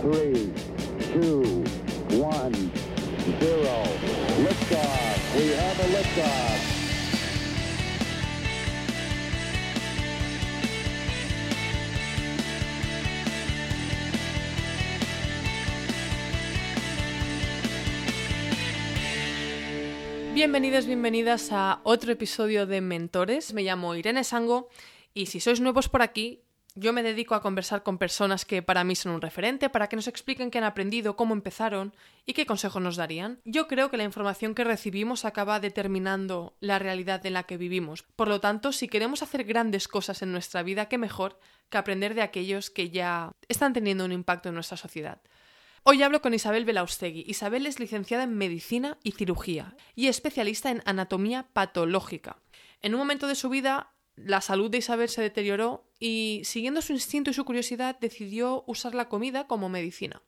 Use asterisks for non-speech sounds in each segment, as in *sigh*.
three, two, one, zero. Liftoff. We have a liftoff. Bienvenidos, bienvenidas a otro episodio de Mentores. Me llamo Irene Sango y si sois nuevos por aquí, yo me dedico a conversar con personas que para mí son un referente para que nos expliquen qué han aprendido, cómo empezaron y qué consejos nos darían. Yo creo que la información que recibimos acaba determinando la realidad en la que vivimos. Por lo tanto, si queremos hacer grandes cosas en nuestra vida, qué mejor que aprender de aquellos que ya están teniendo un impacto en nuestra sociedad. Hoy hablo con Isabel Belaustegui. Isabel es licenciada en Medicina y Cirugía y especialista en anatomía patológica. En un momento de su vida la salud de Isabel se deterioró y, siguiendo su instinto y su curiosidad, decidió usar la comida como medicina.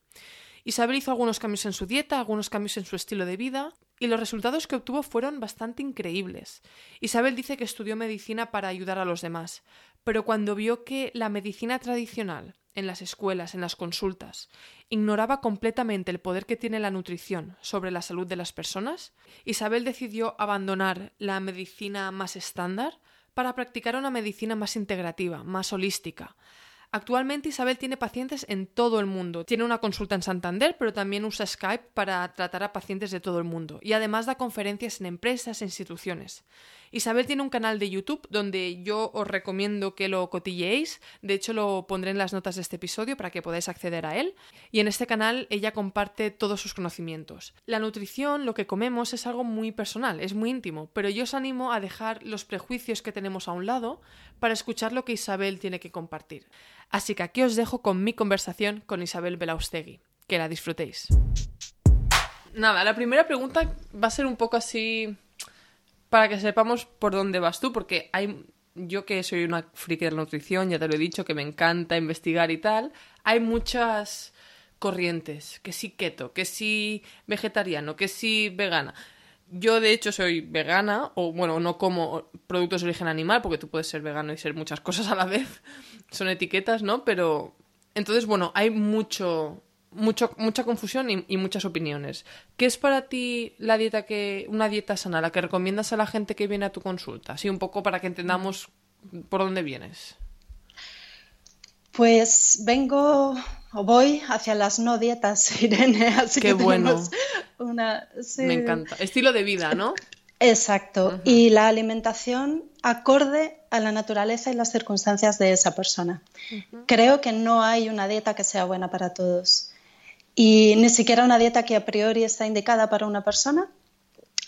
Isabel hizo algunos cambios en su dieta, algunos cambios en su estilo de vida, y los resultados que obtuvo fueron bastante increíbles. Isabel dice que estudió medicina para ayudar a los demás, pero cuando vio que la medicina tradicional, en las escuelas, en las consultas, ignoraba completamente el poder que tiene la nutrición sobre la salud de las personas, Isabel decidió abandonar la medicina más estándar para practicar una medicina más integrativa, más holística. Actualmente Isabel tiene pacientes en todo el mundo. Tiene una consulta en Santander, pero también usa Skype para tratar a pacientes de todo el mundo. Y además da conferencias en empresas e instituciones. Isabel tiene un canal de YouTube donde yo os recomiendo que lo cotilleéis. De hecho, lo pondré en las notas de este episodio para que podáis acceder a él. Y en este canal ella comparte todos sus conocimientos. La nutrición, lo que comemos, es algo muy personal, es muy íntimo, pero yo os animo a dejar los prejuicios que tenemos a un lado para escuchar lo que Isabel tiene que compartir. Así que aquí os dejo con mi conversación con Isabel Belaustegui. Que la disfrutéis. Nada, la primera pregunta va a ser un poco así para que sepamos por dónde vas tú, porque hay yo que soy una friki de la nutrición, ya te lo he dicho, que me encanta investigar y tal, hay muchas corrientes, que sí keto, que sí vegetariano, que sí vegana. Yo de hecho soy vegana, o bueno, no como productos de origen animal, porque tú puedes ser vegano y ser muchas cosas a la vez, *laughs* son etiquetas, ¿no? Pero entonces, bueno, hay mucho, mucho, mucha confusión y, y, muchas opiniones. ¿Qué es para ti la dieta que, una dieta sana, la que recomiendas a la gente que viene a tu consulta? Así un poco para que entendamos por dónde vienes. Pues vengo o voy hacia las no dietas, *laughs* Irene. Así Qué que bueno. Una, sí. Me encanta. Estilo de vida, ¿no? Exacto. Uh -huh. Y la alimentación acorde a la naturaleza y las circunstancias de esa persona. Uh -huh. Creo que no hay una dieta que sea buena para todos. Y ni siquiera una dieta que a priori está indicada para una persona,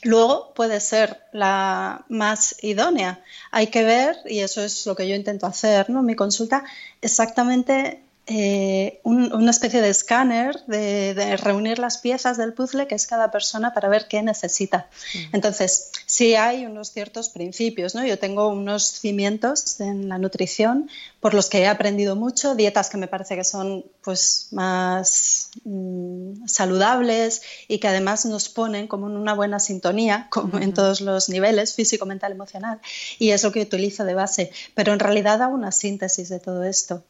luego puede ser la más idónea. Hay que ver, y eso es lo que yo intento hacer ¿no? mi consulta, exactamente eh, un, una especie de escáner de, de, reunir las piezas del puzzle que es cada persona para ver qué necesita. Mm. Entonces, sí hay unos ciertos principios, ¿no? Yo tengo unos cimientos en la nutrición por los que he aprendido mucho, dietas que me parece que son pues más mmm, saludables y que además nos ponen como en una buena sintonía, como mm. en todos los niveles, físico, mental, emocional, y es lo que utilizo de base. Pero en realidad hago una síntesis de todo esto.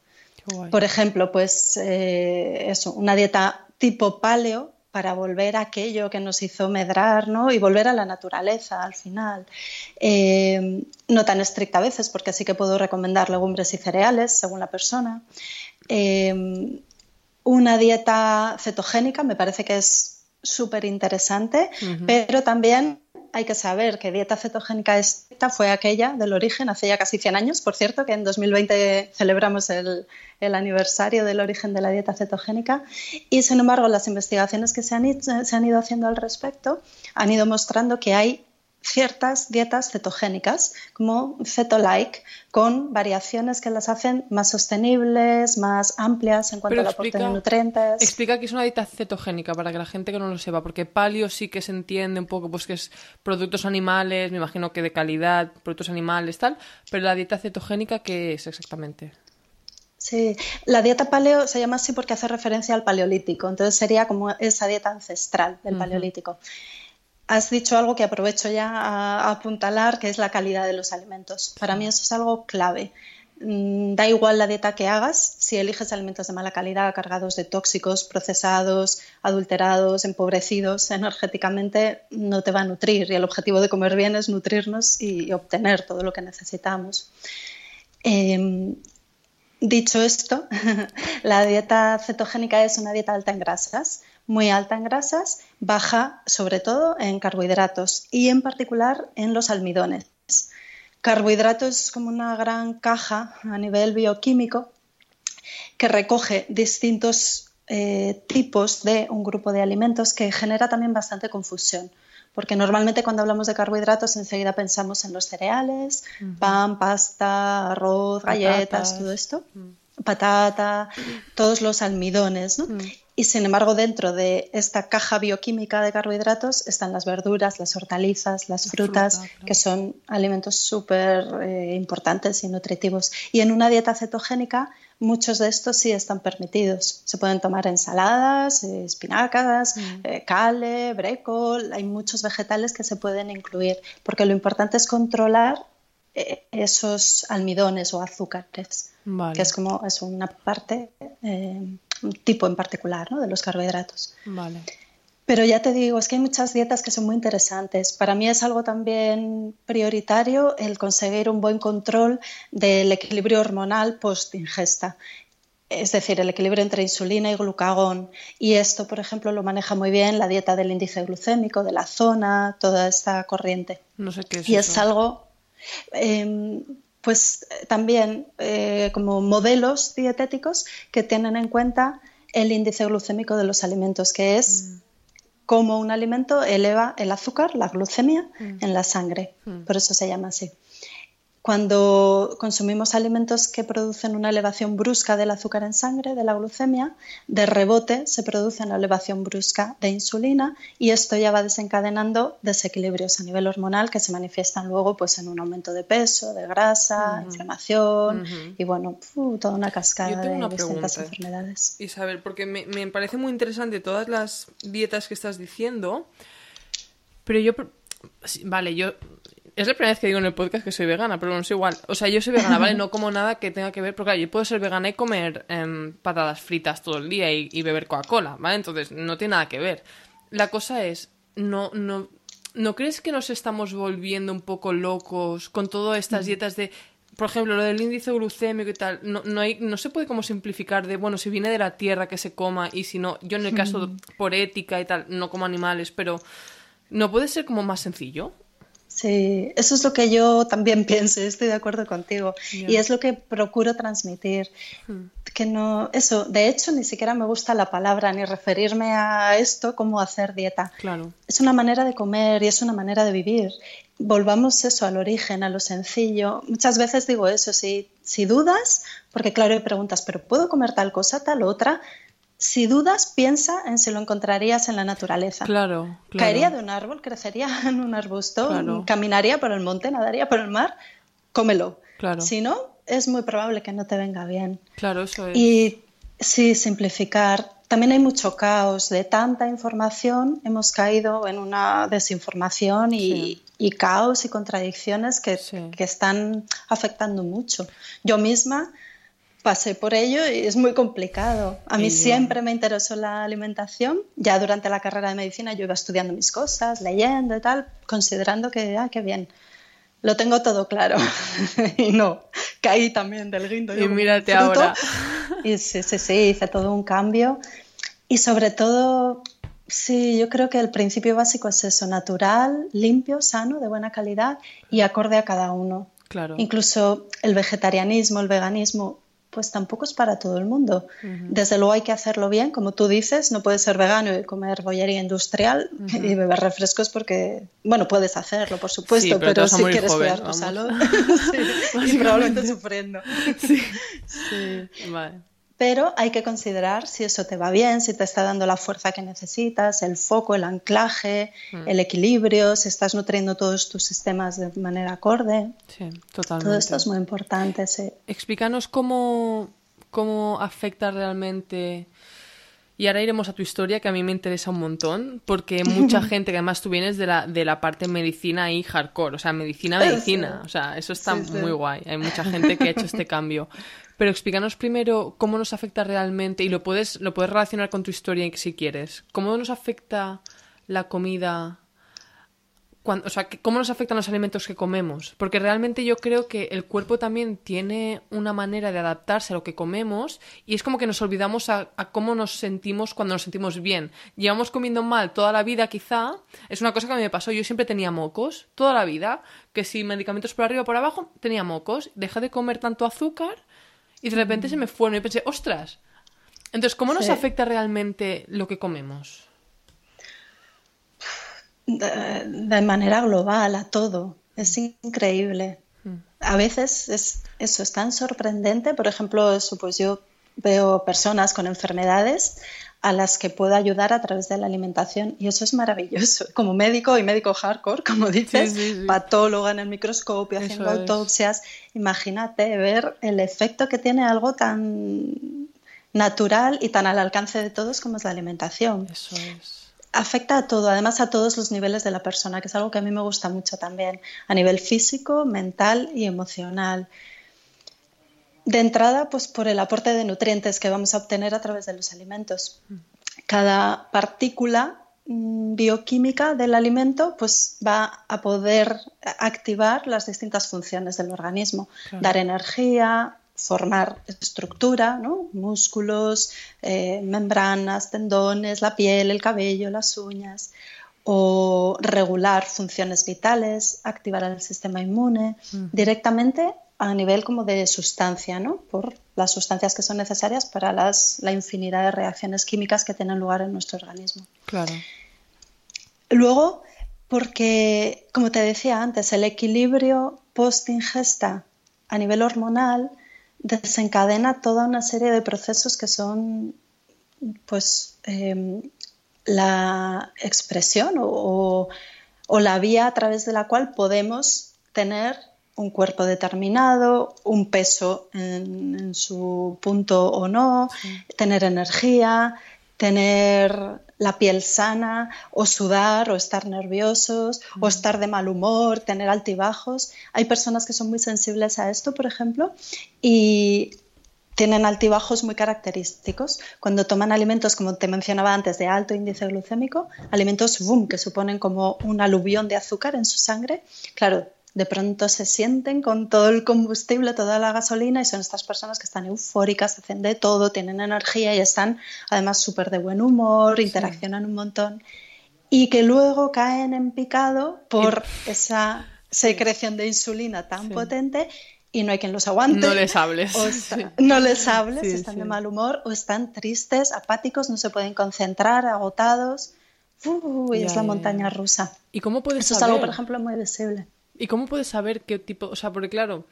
Por ejemplo, pues eh, eso, una dieta tipo paleo para volver a aquello que nos hizo medrar ¿no? y volver a la naturaleza al final. Eh, no tan estricta a veces, porque sí que puedo recomendar legumbres y cereales según la persona. Eh, una dieta cetogénica me parece que es súper interesante, uh -huh. pero también hay que saber que dieta cetogénica esta fue aquella del origen hace ya casi 100 años, por cierto, que en 2020 celebramos el, el aniversario del origen de la dieta cetogénica. Y sin embargo las investigaciones que se han, se han ido haciendo al respecto han ido mostrando que hay ciertas dietas cetogénicas, como Ceto-like, con variaciones que las hacen más sostenibles, más amplias en cuanto al explica, aporte de nutrientes. Explica que es una dieta cetogénica para que la gente que no lo sepa, porque palio sí que se entiende un poco, pues que es productos animales, me imagino que de calidad, productos animales, tal, pero la dieta cetogénica, ¿qué es exactamente? Sí, la dieta paleo se llama así porque hace referencia al paleolítico, entonces sería como esa dieta ancestral del uh -huh. paleolítico has dicho algo que aprovecho ya a, apuntalar, que es la calidad de los alimentos. Para mí eso es algo clave. mm, da igual la dieta que hagas, si eliges alimentos de mala calidad, cargados de tóxicos, procesados, adulterados, empobrecidos energéticamente, no te va a nutrir. Y el objetivo de comer bien es nutrirnos y obtener todo lo que necesitamos. Em, dicho esto, *laughs* la dieta cetogénica es una dieta alta en grasas, muy alta en grasas, baja sobre todo en carbohidratos y en particular en los almidones. Carbohidratos es como una gran caja a nivel bioquímico que recoge distintos eh, tipos de un grupo de alimentos que genera también bastante confusión. Porque normalmente cuando hablamos de carbohidratos enseguida pensamos en los cereales, pan, pasta, arroz, galletas, todo esto, mm. patata, todos los almidones. ¿no? Mm. Y sin embargo, dentro de esta caja bioquímica de carbohidratos están las verduras, las hortalizas, las frutas, que son alimentos súper eh, importantes y nutritivos. Y en una dieta cetogénica, muchos de estos sí están permitidos. Se pueden tomar ensaladas, eh, espinacas, mm. eh, cale, brécol. Hay muchos vegetales que se pueden incluir, porque lo importante es controlar esos almidones o azúcares, que es como es una parte un tipo en particular de los carbohidratos. Vale. Pero ya te digo, es que hay muchas dietas que son muy interesantes. Para mí es algo también prioritario el conseguir un buen control del equilibrio hormonal post-ingesta. Es decir, el equilibrio entre insulina y glucagón. Y esto, por ejemplo, lo maneja muy bien la dieta del índice glucémico, de la zona, toda esta corriente. No sé qué es. Y es algo, em, pues eh, también eh, como modelos dietéticos que tienen en cuenta el índice glucémico de los alimentos, que es mm. cómo un alimento eleva el azúcar, la glucemia, mm. en la sangre. Mm. Por eso se llama así. Cuando consumimos alimentos que producen una elevación brusca del azúcar en sangre, de la glucemia, de rebote se produce una elevación brusca de insulina y esto ya va desencadenando desequilibrios a nivel hormonal que se manifiestan luego pues, en un aumento de peso, de grasa, inflamación y bueno, toda una cascada de distintas enfermedades. Isabel, porque me, me parece muy interesante todas las dietas que estás diciendo, pero yo vale, yo es la primera vez que digo en el podcast que soy vegana, pero no es igual. O sea, yo soy vegana, ¿vale? *laughs* No como nada que tenga que ver. Porque claro, yo puedo ser vegana y comer patatas fritas todo el día y, beber Coca-Cola, ¿vale? Entonces, no tiene nada que ver. La cosa es, no, no, ¿no crees que nos estamos volviendo un poco locos con todas estas mm. dietas de. Por ejemplo, lo del índice glucémico y tal, no, no, hay, no se puede como simplificar de, bueno, si viene de la tierra que se coma y si no, yo en el caso mm. por ética y tal, no como animales, pero ¿no puede ser como más sencillo? Sí, eso es lo que yo también *laughs* pienso, estoy de acuerdo contigo. Y es lo que procuro transmitir. Hmm. Que no, eso, de hecho, ni siquiera me gusta la palabra ni referirme a esto como hacer dieta. Claro. Es una manera de comer y es una manera de vivir. Volvamos eso al origen, a lo sencillo. Muchas veces digo eso, si, si dudas, porque claro, hay preguntas, ¿pero puedo comer tal cosa, tal otra? Si dudas, piensa en si lo encontrarías en la naturaleza. Claro, Caería de un árbol, crecería *laughs* en un arbusto, caminaría por el monte, nadaría por el mar, cómelo. Claro. Si no, es muy probable que no te venga bien. Claro, eso es. Y sí, simplificar. También hay mucho caos. De tanta información hemos caído en una desinformación y, caos y contradicciones que, que están afectando mucho. Yo misma pasé por ello y es muy complicado. A mí siempre me interesó la alimentación. Ya durante la carrera de medicina yo iba estudiando mis cosas, leyendo y tal, considerando que, ah, qué bien. Lo tengo todo claro. *laughs* y no, caí también del guindo. Y mírate ahora. y sí, sí, sí, hice todo un cambio. Y sobre todo, sí, yo creo que el principio básico es eso, natural, limpio, sano, de buena calidad y acorde a cada uno. Claro. Incluso el vegetarianismo, el veganismo, pues tampoco es para todo el mundo. Desde luego hay que hacerlo bien, como tú dices, no puedes ser vegano y comer bollería industrial *laughs* y beber refrescos porque, bueno, puedes hacerlo, por supuesto, pero, si quieres cuidar tu salud, *laughs* *laughs* y probablemente sufriendo. Sí. sí. Vale pero hay que considerar si eso te va bien, si te está dando la fuerza que necesitas, el foco, el anclaje, mm. el equilibrio, si estás nutriendo todos tus sistemas de manera acorde. Sí, totalmente. Todo esto es muy importante, sí. Explícanos cómo, cómo afecta realmente Y ahora iremos a tu historia, que a mí me interesa un montón, porque *laughs* mucha gente, que además tú vienes de la, de la parte medicina y hardcore, o sea, medicina, medicina, o sea, eso está muy guay. Hay mucha gente que ha hecho este cambio. *laughs* Pero explícanos primero cómo nos afecta realmente, y lo puedes, lo puedes relacionar con tu historia si quieres. ¿Cómo nos afecta la comida o sea, cómo nos afectan los alimentos que comemos. Porque realmente yo creo que el cuerpo también tiene una manera de adaptarse a lo que comemos y es como que nos olvidamos a, cómo nos sentimos cuando nos sentimos bien. Llevamos comiendo mal toda la vida quizá. Es una cosa que a mí me pasó. Yo siempre tenía mocos, toda la vida. Que si medicamentos por arriba o por abajo, tenía mocos. Dejé de comer tanto azúcar y de repente se me fueron y pensé, ostras. Entonces, ¿cómo nos afecta realmente lo que comemos? de, manera global a todo. Es increíble. Mm. A veces es, eso es tan sorprendente. Por ejemplo, eso, pues yo veo personas con enfermedades a las que puedo ayudar a través de la alimentación y eso es maravilloso. Como médico y médico hardcore, como dices, patóloga en el microscopio, haciendo autopsias, imagínate ver el efecto que tiene algo tan natural y tan al alcance de todos como es la alimentación. Eso es afecta a todo, además a todos los niveles de la persona, que es algo que a mí me gusta mucho también, a nivel físico, mental y emocional. De entrada, pues por el aporte de nutrientes que vamos a obtener a través de los alimentos. Cada partícula mm, bioquímica del alimento pues va a poder activar las distintas funciones del organismo, dar energía, formar estructura, ¿no? músculos, eh, membranas, tendones, la piel, el cabello, las uñas, o regular funciones vitales, activar el sistema inmune, directamente a nivel como de sustancia, ¿no? por las sustancias que son necesarias para las, la infinidad de reacciones químicas que tienen lugar en nuestro organismo. Claro. Luego, porque, como te decía antes, el equilibrio post-ingesta a nivel hormonal desencadena toda una serie de procesos que son pues em, la expresión o, la vía a través de la cual podemos tener un cuerpo determinado, un peso en, su punto o no, tener energía, tener la piel sana, o sudar, o estar nerviosos, o estar de mal humor, tener altibajos. Hay personas que son muy sensibles a esto, por ejemplo, y tienen altibajos muy característicos. Cuando toman alimentos, como te mencionaba antes, de alto índice glucémico, alimentos boom, que suponen como un aluvión de azúcar en su sangre, claro, de pronto se sienten con todo el combustible, toda la gasolina y son estas personas que están eufóricas, hacen de todo, tienen energía y están además súper de buen humor, interaccionan un montón y que luego caen en picado por esa secreción de insulina tan potente y no hay quien los aguante. No les hables. No les hables, están de mal humor o están tristes, apáticos, no se pueden concentrar, agotados. y es la montaña rusa. ¿Y cómo puedes Eso es algo, por ejemplo, muy visible. ¿Y cómo puedes saber qué tipo, o sea, porque claro,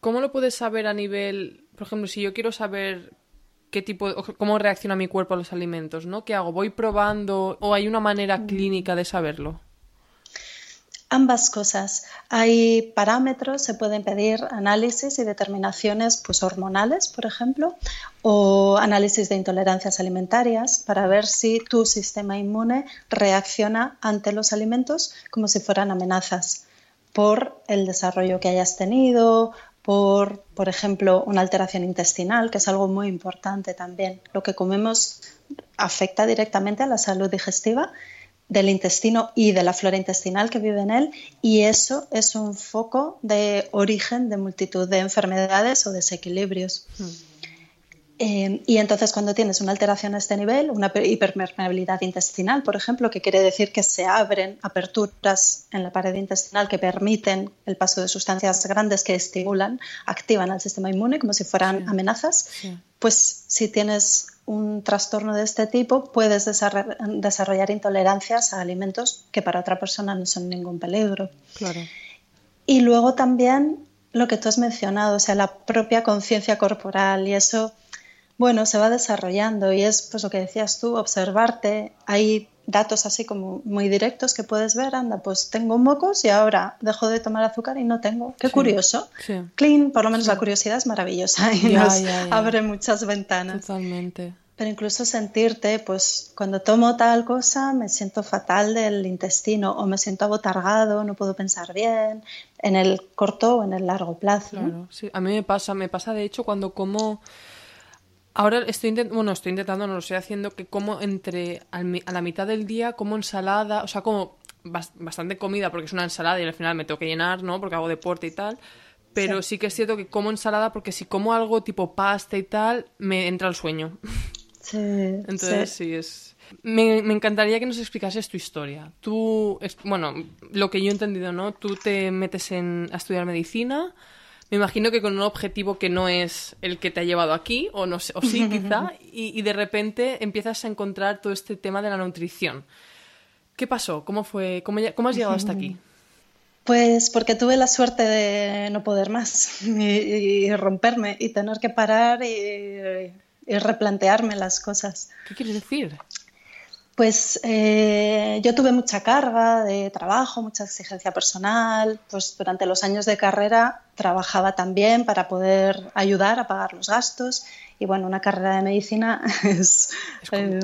¿cómo lo puedes saber a nivel, por ejemplo, si yo quiero saber qué tipo, cómo reacciona mi cuerpo a los alimentos, ¿no? ¿Qué hago? ¿Voy probando o hay una manera mm. clínica de saberlo? Ambas cosas. Hay parámetros, se pueden pedir análisis y determinaciones pues, hormonales, por ejemplo, o análisis de intolerancias alimentarias para ver si tu sistema inmune reacciona ante los alimentos como si fueran amenazas por el desarrollo que hayas tenido, por, por ejemplo, una alteración intestinal, que es algo muy importante también. Lo que comemos afecta directamente a la salud digestiva del intestino y de la flora intestinal que vive en él y eso es un foco de origen de multitud de enfermedades o desequilibrios. Hmm. Eh, y entonces cuando tienes una alteración a este nivel, una hiperpermeabilidad intestinal, por ejemplo, que quiere decir que se abren aperturas en la pared intestinal que permiten el paso de sustancias grandes que estimulan, activan al sistema inmune como si fueran amenazas, pues si tienes un trastorno de este tipo puedes desarrollar intolerancias a alimentos que para otra persona no son ningún peligro. Claro. Y luego también lo que tú has mencionado, o sea, la propia conciencia corporal y eso bueno, se va desarrollando y es pues lo que decías tú, observarte. Hay datos así como muy directos que puedes ver, anda, pues tengo mocos y ahora dejo de tomar azúcar y no tengo. Qué curioso. Clean, por lo menos la curiosidad es maravillosa y nos abre muchas ventanas. Totalmente. pero incluso sentirte, pues cuando tomo tal cosa me siento fatal del intestino o me siento abotargado, no puedo pensar bien, en el corto o en el largo plazo. Claro, sí, a mí me pasa, me pasa de hecho cuando como... Ahora estoy, bueno, estoy intentando, no lo estoy haciendo, que como entre a la mitad del día como ensalada, o sea, como bastante comida porque es una ensalada y al final me tengo que llenar, ¿no? Porque hago deporte y tal. Pero sí. sí que es cierto que como ensalada porque si como algo tipo pasta y tal, me entra el sueño. Sí, *laughs* Entonces sí, es... Me, encantaría que nos explicases tu historia. Tú, bueno, lo que yo he entendido, ¿no? Tú te metes en, a estudiar medicina, me imagino que con un objetivo que no es el que te ha llevado aquí, o, no sé, o sí *laughs* quizá, y, de repente empiezas a encontrar todo este tema de la nutrición. ¿Qué pasó? ¿Cómo, fue, cómo, cómo has llegado hasta aquí? Pues porque tuve la suerte de no poder más *laughs* y romperme y tener que parar y y replantearme las cosas. ¿Qué quieres decir? Pues eh, yo tuve mucha carga de trabajo, mucha exigencia personal, pues durante los años de carrera trabajaba también para poder ayudar a pagar los gastos y bueno, una carrera de medicina *laughs* es, es, eh,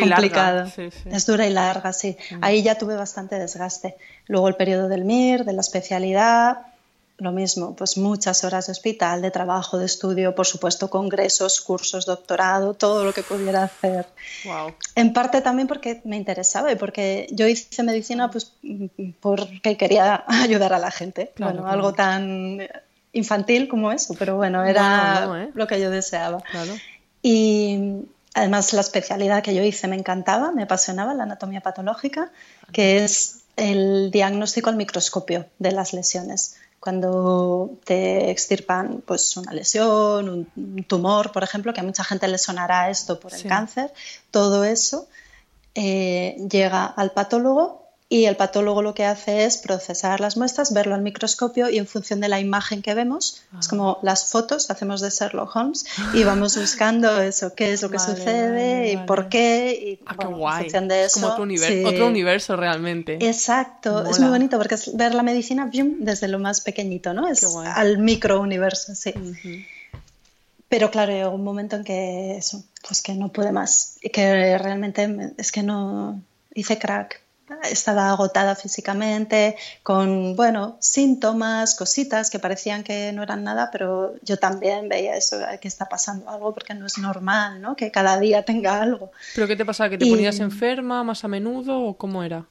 complicada, es dura y larga, sí. Mm. Ahí ya tuve bastante desgaste. Luego el periodo del MIR, de la especialidad, lo mismo, pues muchas horas de hospital, de trabajo, de estudio, por supuesto, congresos, cursos, doctorado, todo lo que pudiera hacer. En parte también porque me interesaba y porque yo hice medicina pues porque quería *laughs* ayudar a la gente. bueno, algo tan infantil como eso, pero bueno, era ¿eh? lo que yo deseaba. Y además la especialidad que yo hice me encantaba, me apasionaba, la anatomía patológica, que es el diagnóstico al microscopio de las lesiones cuando te extirpan pues, una lesión, un, tumor, por ejemplo, que a mucha gente le sonará esto por el cáncer, todo eso eh, llega al patólogo y el patólogo lo que hace es procesar las muestras, verlo al microscopio y en función de la imagen que vemos, es como las fotos hacemos de Sherlock Holmes y vamos *laughs* buscando eso, qué es lo que sucede y por qué y ah, en función de eso. como otro universo, otro universo realmente. Exacto, es muy bonito porque es ver la medicina desde lo más pequeñito, ¿no? Es al micro universo, sí. Pero claro, llegó un momento en que eso, pues que no pude más y que realmente es que no hice crack estaba agotada físicamente, con, bueno, síntomas, cositas que parecían que no eran nada, pero yo también veía eso, que está pasando algo porque no es normal, ¿no? Que cada día tenga algo. ¿Pero qué te pasaba? ¿Que te ponías enferma más a menudo o cómo era?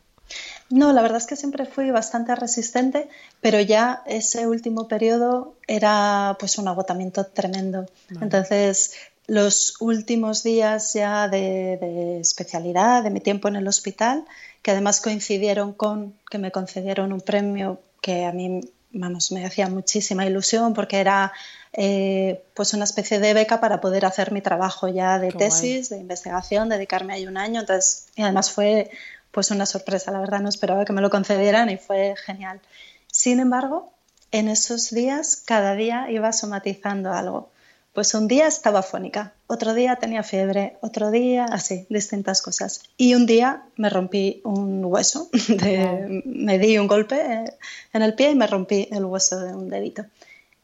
No, la verdad es que siempre fui bastante resistente, pero ya ese último periodo era pues un agotamiento tremendo. Entonces, los últimos días ya de, de especialidad, de mi tiempo en el hospital, que además coincidieron con que me concedieron un premio que a mí, vamos, me hacía muchísima ilusión porque era eh, pues una especie de beca para poder hacer mi trabajo ya de tesis, de investigación, dedicarme ahí un año. Entonces, y además fue pues una sorpresa, la verdad no esperaba que me lo concedieran y fue genial. Sin embargo, en esos días, cada día iba somatizando algo. Pues un día estaba fónica, otro día tenía fiebre, otro día así, distintas cosas. Y un día me rompí un hueso, *laughs* me di un golpe eh, en el pie y me rompí el hueso de un dedito.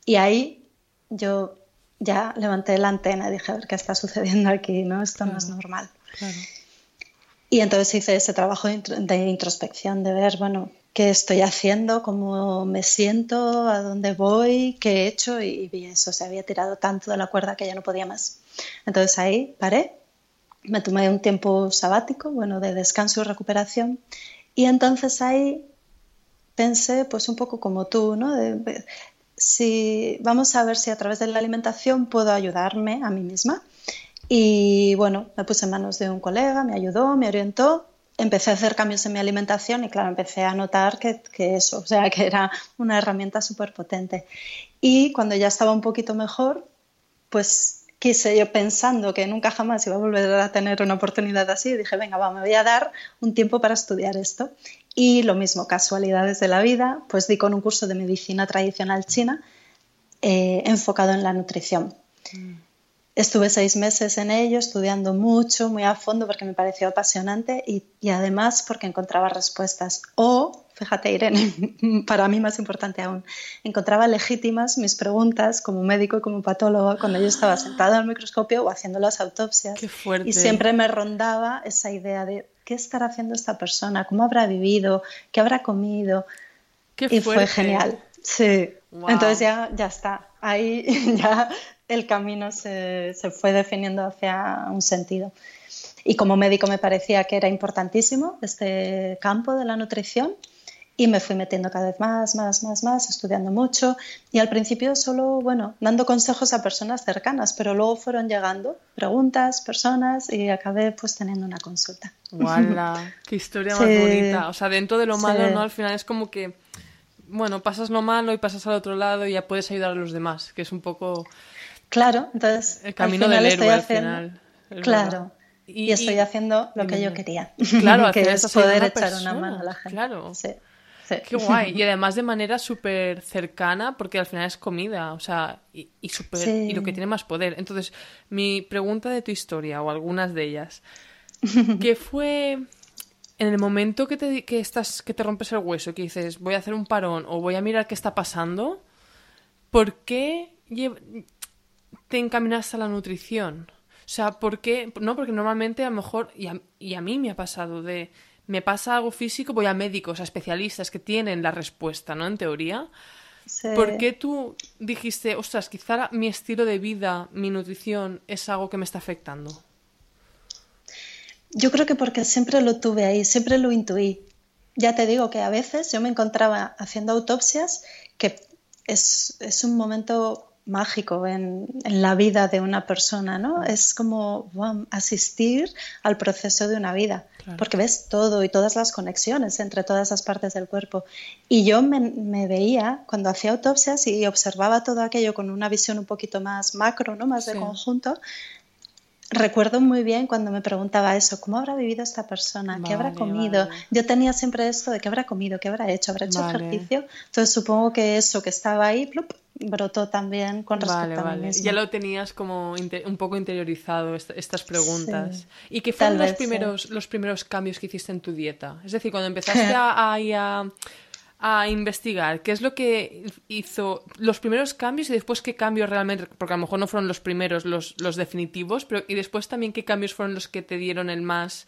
Y ahí yo ya levanté la antena y dije, a ver qué está sucediendo aquí, ¿no? Esto no es normal. Y entonces hice ese trabajo de introspección, de ver, bueno, qué estoy haciendo, cómo me siento, a dónde voy, qué he hecho y vi eso, se había tirado tanto de la cuerda que ya no podía más. Entonces ahí paré, me tomé un tiempo sabático, bueno, de descanso y recuperación y entonces ahí pensé pues un poco como tú, ¿no? si vamos a ver si a través de la alimentación puedo ayudarme a mí misma. Y bueno, me puse en manos de un colega, me ayudó, me orientó empecé a hacer cambios en mi alimentación y claro, empecé a notar que, eso, o sea, que era una herramienta súper potente. Y cuando ya estaba un poquito mejor, pues quise yo pensando que nunca jamás iba a volver a tener una oportunidad así, dije, venga, va, me voy a dar un tiempo para estudiar esto. Y lo mismo, casualidades de la vida, pues di con un curso de medicina tradicional china eh, enfocado en la nutrición. Mm. Estuve seis meses en ello, estudiando mucho, muy a fondo, porque me pareció apasionante y, además porque encontraba respuestas. O fíjate Irene, *laughs* para mí más importante aún, encontraba legítimas mis preguntas como médico y como patólogo cuando yo estaba sentada al microscopio o haciendo las autopsias. Qué fuerte. Y siempre me rondaba esa idea de qué estará haciendo esta persona, cómo habrá vivido, qué habrá comido. Qué y fue genial. Sí. Wow. Entonces ya, ya está. Ahí *laughs* ya el camino se, se fue definiendo hacia un sentido. Y como médico me parecía que era importantísimo este campo de la nutrición y me fui metiendo cada vez más, más, más, más, estudiando mucho y al principio solo, bueno, dando consejos a personas cercanas, pero luego fueron llegando preguntas, personas y acabé pues teniendo una consulta. ¡Wala! *laughs* ¡Qué historia Sí. más bonita! O sea, dentro de lo malo, Sí. ¿no? Al final es como que, bueno, pasas lo malo y pasas al otro lado y ya puedes ayudar a los demás, que es un poco Claro, entonces el camino al final del estoy héroe al haciendo, final. es claro, verdad. y, estoy haciendo lo que yo quería, Claro, al *laughs* que final es poder echar una mano a la gente. claro. Sí, sí. Qué guay. Y además de manera súper cercana, porque al final es comida, o sea, y, Sí. y lo que tiene más poder. Entonces, mi pregunta de tu historia, o algunas de ellas, *laughs* ¿qué fue en el momento que te, que estás, que te rompes el hueso, que dices, voy a hacer un parón o voy a mirar qué está pasando? ¿Por qué te encaminaste a la nutrición? O sea, ¿por qué? No, porque normalmente a lo mejor, y a, y a mí me ha pasado de, me pasa algo físico, voy a médicos, a especialistas que tienen la respuesta, ¿no? En teoría. Sí. ¿Por qué tú dijiste, ostras, quizá mi estilo de vida, mi nutrición es algo que me está afectando? Yo creo que porque siempre lo tuve ahí, siempre lo intuí. Ya te digo que a veces yo me encontraba haciendo autopsias que es, es un momento mágico en, en la vida de una persona, ¿no? Es como wow, asistir al proceso de una vida, Claro. porque ves todo y todas las conexiones entre todas las partes del cuerpo. Y yo me, me veía cuando hacía autopsias y observaba todo aquello con una visión un poquito más macro, ¿no? Más de Sí. conjunto. Recuerdo muy bien cuando me preguntaba eso, ¿cómo habrá vivido esta persona? ¿Qué habrá comido? vale. Yo tenía siempre esto de qué habrá comido, qué habrá hecho, habrá hecho Vale. ejercicio. Entonces supongo que eso que estaba ahí plup, brotó también con respecto a mí misma. Ya lo tenías como un poco interiorizado est- estas preguntas. Sí. ¿Y qué fueron los sí. primeros, los primeros cambios que hiciste en tu dieta? Es decir, cuando *laughs* empezaste a, a- a- a investigar, ¿qué es lo que hizo los primeros cambios y después qué cambios realmente? Porque a lo mejor no fueron los primeros, los, los definitivos, pero y después también qué cambios fueron los que te dieron el más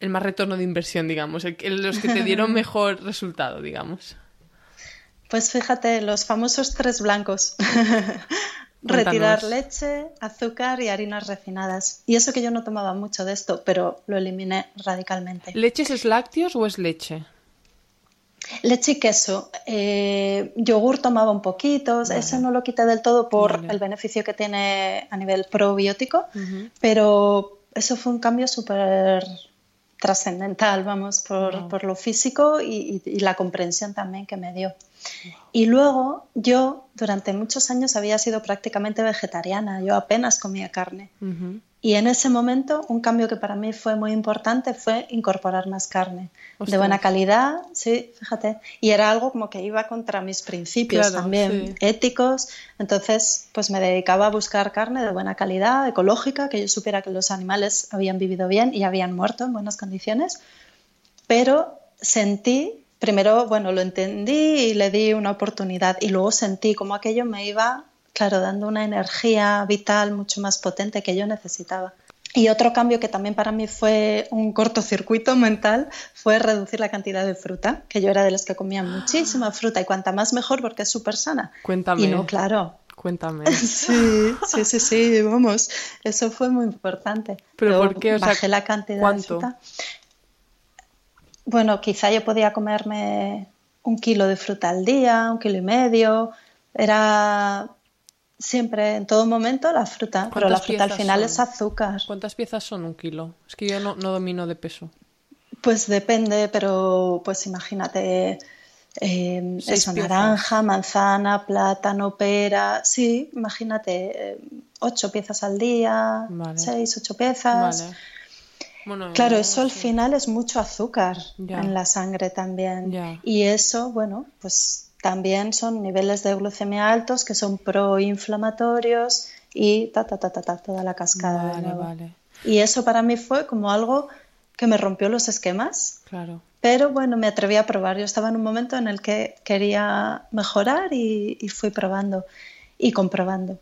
el más retorno de inversión, digamos, el los que te dieron *laughs* mejor resultado, digamos. Pues fíjate, los famosos tres blancos. *laughs* Retirar leche, azúcar y harinas refinadas. Y eso que yo no tomaba mucho de esto, pero lo eliminé radicalmente. ¿Leches es lácteos o es leche? Leche y queso. Eh, yogur tomaba un poquito, ese no lo quité del todo por Vale. el beneficio que tiene a nivel probiótico, Ujú. pero eso fue un cambio súper trascendental, vamos, por, Wow. por lo físico y, y- y la comprensión también que me dio. Y luego yo durante muchos años había sido prácticamente vegetariana, yo apenas comía carne. Ujú. Y en ese momento, un cambio que para mí fue muy importante fue incorporar más carne de buena calidad, sí, fíjate. Y era algo como que iba contra mis principios Claro, también sí. éticos. Entonces, pues me dedicaba a buscar carne de buena calidad, ecológica, que yo supiera que los animales habían vivido bien y habían muerto en buenas condiciones. Pero sentí, primero, bueno, lo entendí y le di una oportunidad. Y luego sentí como aquello me iba claro, dando una energía vital mucho más potente que yo necesitaba. Y otro cambio que también para mí fue un cortocircuito mental fue reducir la cantidad de fruta, que yo era de los que comía muchísima fruta y cuanta más mejor porque es súper sana. Cuéntame. Y no, claro. Cuéntame. *laughs* Sí, sí, sí, sí, vamos, eso fue muy importante. ¿Pero Yo por qué? O sea, bajé la cantidad ¿cuánto? de fruta. Bueno, quizá yo podía comerme un kilo de fruta al día, un kilo y medio. Era siempre, en todo momento, la fruta. Pero la ¿Cuántas fruta al final son? es azúcar. ¿Cuántas piezas son un kilo? Es que yo no, no domino de peso. Pues depende, pero pues imagínate. eh, Seis eso, piezas. naranja, manzana, plátano, pera. Sí, imagínate, eh, ocho piezas al día, Vale. seis, ocho piezas. Vale. Bueno, Claro, eso al final es mucho azúcar Ya. en la sangre también. Ya. Y eso, bueno, pues también son niveles de glucemia altos que son proinflamatorios y ta, ta, ta, ta, ta, toda la cascada Vale, vale. Y eso para mí fue como algo que me rompió los esquemas, Claro. pero bueno, me atreví a probar. Yo estaba en un momento en el que quería mejorar y, fui probando y comprobando.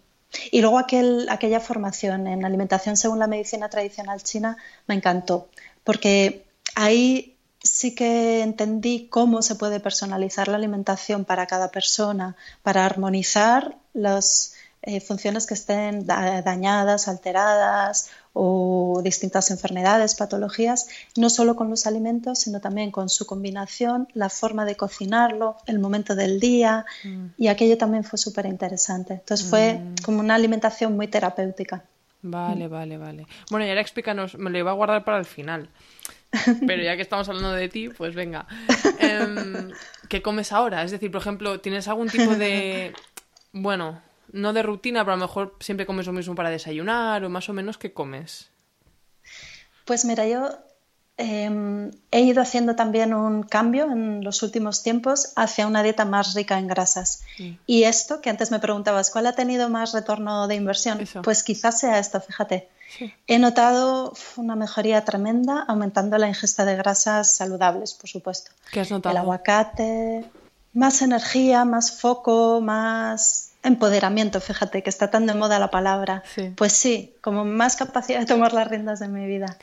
Y luego aquel, aquella formación en alimentación según la medicina tradicional china me encantó, porque ahí sí que entendí cómo se puede personalizar la alimentación para cada persona, para armonizar las eh, funciones que estén dañadas, alteradas o distintas enfermedades, patologías, no solo con los alimentos, sino también con su combinación, la forma de cocinarlo, el momento del día, mm. y aquello también fue súper interesante. Entonces fue mm. como una alimentación muy terapéutica. Vale, vale, vale. Bueno, y ahora explícanos, me lo iba a guardar para el final. Pero ya que estamos hablando de ti, pues venga. Em, ¿Qué comes ahora? Es decir, por ejemplo, ¿tienes algún tipo de. Bueno, no de rutina, pero a lo mejor siempre comes lo mismo para desayunar o más o menos qué comes. Pues mira, yo em, he ido haciendo también un cambio en los últimos tiempos hacia una dieta más rica en grasas. Mm. Y esto, que antes me preguntabas, ¿cuál ha tenido más retorno de inversión? Pues quizás sea esto, fíjate. He notado una mejoría tremenda aumentando la ingesta de grasas saludables, por supuesto. ¿Qué has notado? El aguacate, más energía, más foco, más empoderamiento, fíjate que está tan de moda la palabra. Pues sí, como más capacidad de tomar las riendas de mi vida,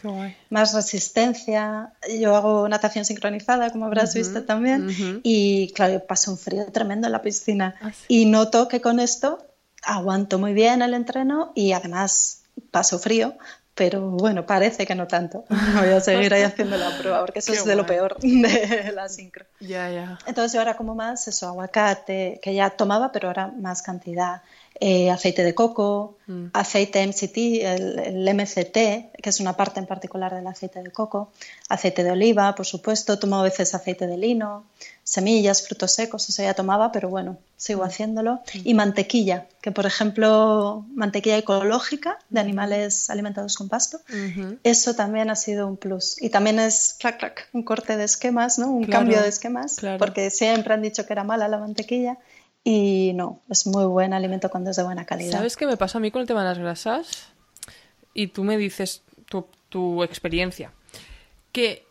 más resistencia. Yo hago natación sincronizada, como habrás visto también, y claro, paso un frío tremendo en la piscina. Ah, y noto que con esto aguanto muy bien el entreno y además paso frío, pero bueno, parece que no tanto. *laughs* Voy a seguir ahí haciendo la prueba porque eso es de lo peor *laughs* de la sincro. Ya, ya. Entonces yo ahora como más eso, aguacate, que ya tomaba, pero ahora más cantidad. Eh, aceite de coco, mm. aceite MCT, el, MCT, que es una parte en particular del aceite de coco, aceite de oliva, por supuesto, tomo a veces aceite de lino, semillas, frutos secos, eso ya tomaba, pero bueno, sigo mm. haciéndolo. Mm. Y mantequilla, que por ejemplo, mantequilla ecológica de animales alimentados con pasto, eso también ha sido un plus. Y también es, clac, clac, un corte de esquemas, ¿no? un cambio de esquemas, porque siempre han dicho que era mala la mantequilla y no, es muy buen alimento cuando es de buena calidad. ¿Sabes qué me pasa a mí con el tema de las grasas? Y tú me dices tu, experiencia. Que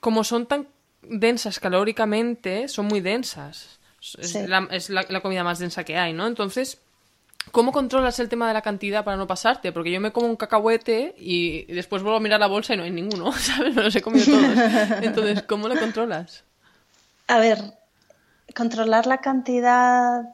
como son tan densas calóricamente, son muy densas. Es, la, comida más densa que hay, ¿no? Entonces, ¿cómo controlas el tema de la cantidad para no pasarte? Porque yo me como un cacahuete y después vuelvo a mirar la bolsa y no hay ninguno, *laughs* ¿sabes? Me los he comido todos. *laughs* Entonces, ¿cómo lo controlas? A ver, controlar la cantidad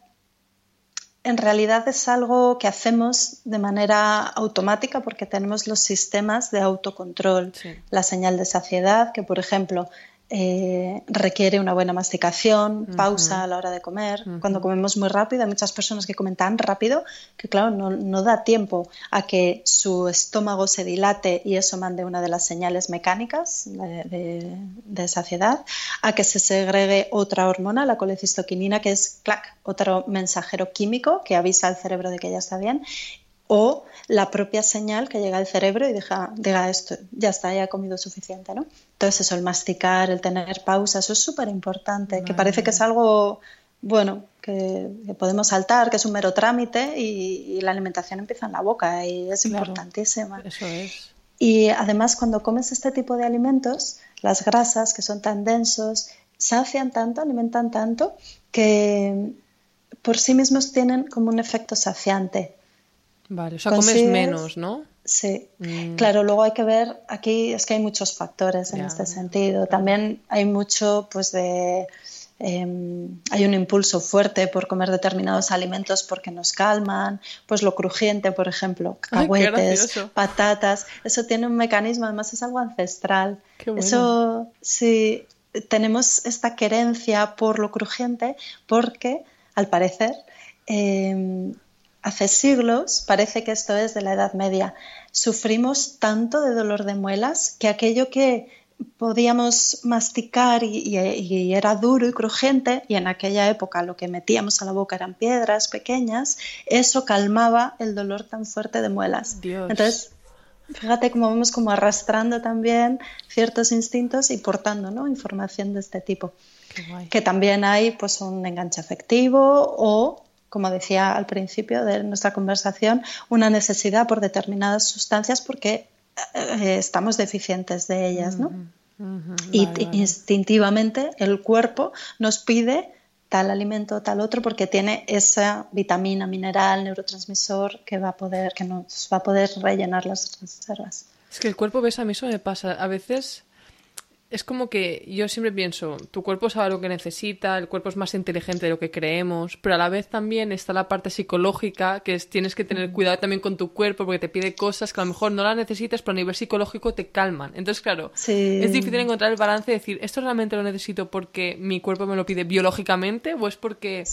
en realidad es algo que hacemos de manera automática porque tenemos los sistemas de autocontrol. La señal de saciedad, que por ejemplo eh, requiere una buena masticación, pausa a la hora de comer. Cuando comemos muy rápido, hay muchas personas que comen tan rápido que, claro, no, da tiempo a que su estómago se dilate y eso mande una de las señales mecánicas de, saciedad, a que se segregue otra hormona, la colecistoquinina, que es clac, otro mensajero químico que avisa al cerebro de que ya está bien, o la propia señal que llega al cerebro y deja, diga esto, ya está, ya he comido suficiente, ¿no? Entonces eso, el masticar, el tener pausas, eso es súper importante, que parece que es algo, bueno, que, podemos saltar, que es un mero trámite y, la alimentación empieza en la boca y es importantísima. Eso es. Y además cuando comes este tipo de alimentos, las grasas que son tan densos, sacian tanto, alimentan tanto, que por sí mismos tienen como un efecto saciante Vale, o sea, comes menos, ¿no? Sí, mm. claro, luego hay que ver, aquí es que hay muchos factores en este sentido. También hay mucho, pues, de... Em, hay un impulso fuerte por comer determinados alimentos porque nos calman, pues lo crujiente, por ejemplo, *laughs* cacahuetes, patatas, eso tiene un mecanismo, además es algo ancestral. Eso sí, tenemos esta querencia por lo crujiente porque, al parecer, eh, hace siglos, parece que esto es de la Edad Media, sufrimos tanto de dolor de muelas que aquello que podíamos masticar y, era duro y crujiente, y en aquella época lo que metíamos a la boca eran piedras pequeñas, eso calmaba el dolor tan fuerte de muelas. Entonces, fíjate cómo vamos como arrastrando también ciertos instintos y portando ¿no? información de este tipo. Que también hay pues un enganche afectivo o como decía al principio de nuestra conversación, una necesidad por determinadas sustancias porque eh, estamos deficientes de ellas, ¿no? y instintivamente el cuerpo nos pide tal alimento, tal otro, porque tiene esa vitamina, mineral, neurotransmisor que va a poder, que nos va a poder rellenar las reservas. Es que el cuerpo, ves, a mí eso me pasa. A veces es como que yo siempre pienso, tu cuerpo sabe lo que necesita, el cuerpo es más inteligente de lo que creemos, pero a la vez también está la parte psicológica, que es tienes que tener cuidado también con tu cuerpo porque te pide cosas que a lo mejor no las necesitas, pero a nivel psicológico te calman. Entonces, claro, es difícil encontrar el balance y decir, ¿esto realmente lo necesito porque mi cuerpo me lo pide biológicamente o es porque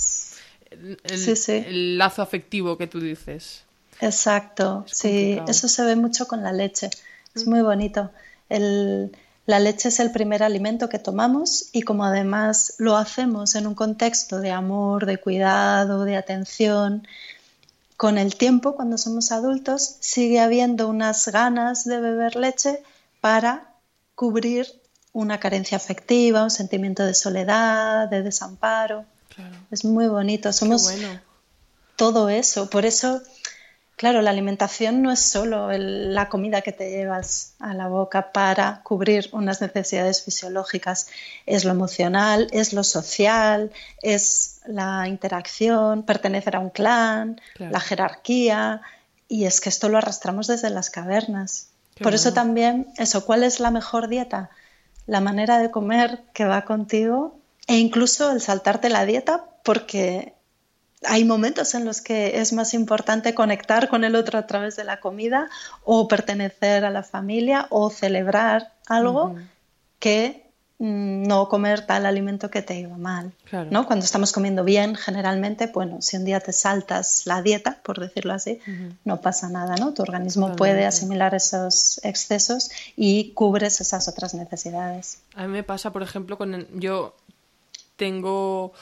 el, lazo afectivo que tú dices? Exacto, sí, eso se ve mucho con la leche, es muy bonito. El la leche es el primer alimento que tomamos y como además lo hacemos en un contexto de amor, de cuidado, de atención, con el tiempo, cuando somos adultos, sigue habiendo unas ganas de beber leche para cubrir una carencia afectiva, un sentimiento de soledad, de desamparo. Es muy bonito, somos todo eso. Por eso Claro, la alimentación no es solo la comida que te llevas a la boca para cubrir unas necesidades fisiológicas, es lo emocional, es lo social, es la interacción, pertenecer a un clan, la jerarquía, y es que esto lo arrastramos desde las cavernas. Por eso también, eso, ¿cuál es la mejor dieta? La manera de comer que va contigo e incluso el saltarte la dieta porque hay momentos en los que es más importante conectar con el otro a través de la comida o pertenecer a la familia o celebrar algo que mm, no comer tal alimento que te iba mal. ¿no? Cuando estamos comiendo bien, generalmente, bueno, si un día te saltas la dieta, por decirlo así, no pasa nada, ¿no? Tu organismo puede asimilar esos excesos y cubres esas otras necesidades. A mí me pasa, por ejemplo, con yo tengo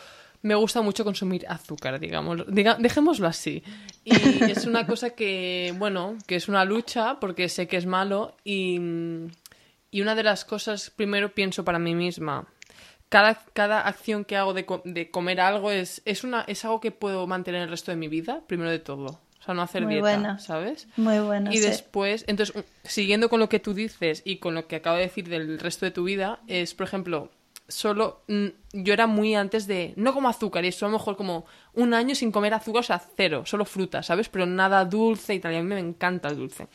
me gusta mucho consumir azúcar, digamos. dejémoslo así. Y es una cosa que, bueno, que es una lucha porque sé que es malo y, y una de las cosas, primero pienso para mí misma, cada, cada acción que hago de, de, comer algo es, es, una, es algo que puedo mantener el resto de mi vida, primero de todo. O sea, no hacer Muy dieta, ¿sabes? Muy bueno. Y después, entonces, siguiendo con lo que tú dices y con lo que acabo de decir del resto de tu vida, es, por ejemplo, solo mm, yo era muy antes de no como azúcar y eso a lo mejor como un año sin comer azúcar o sea cero solo fruta sabes pero nada dulce y tal y a mí me encanta el dulce.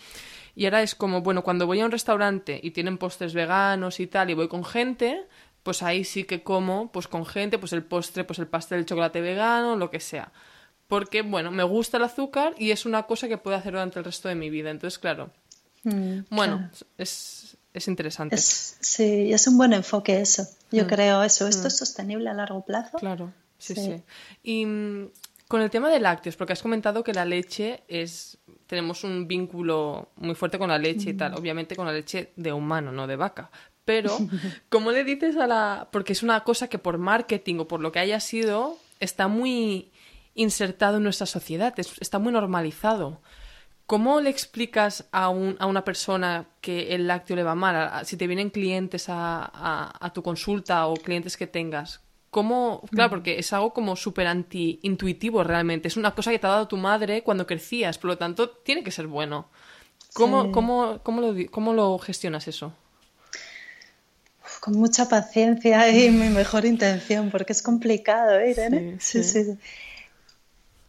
Y ahora es como bueno cuando voy a un restaurante y tienen postres veganos y tal y voy con gente pues ahí sí que como pues con gente pues el postre pues el pastel de chocolate vegano lo que sea. Porque bueno me gusta el azúcar y es una cosa que puedo hacer durante el resto de mi vida. Entonces claro mm, bueno es es interesante. sí, es un buen enfoque eso. Yo mm. creo eso. ¿Esto mm. es sostenible a largo plazo? Claro, sí, sí. Y mm, con el tema de lácteos, porque has comentado que la leche es. Tenemos un vínculo muy fuerte con la leche y tal, obviamente con la leche de humano, no de vaca. Pero, *laughs* ¿cómo le dices a la.? Porque es una cosa que por marketing o por lo que haya sido, está muy insertado en nuestra sociedad, está muy normalizado. ¿Cómo le explicas a, un, a, una persona que el lácteo le va mal? si te vienen clientes a, tu consulta o clientes que tengas, ¿cómo? Claro, porque es algo como súper anti-intuitivo realmente. Es una cosa que te ha dado tu madre cuando crecías, por lo tanto, tiene que ser bueno. ¿Cómo, cómo, cómo, lo, cómo lo gestionas eso? Con mucha paciencia y mi mejor intención, porque es complicado, ¿eh, Irene? sí. sí. sí.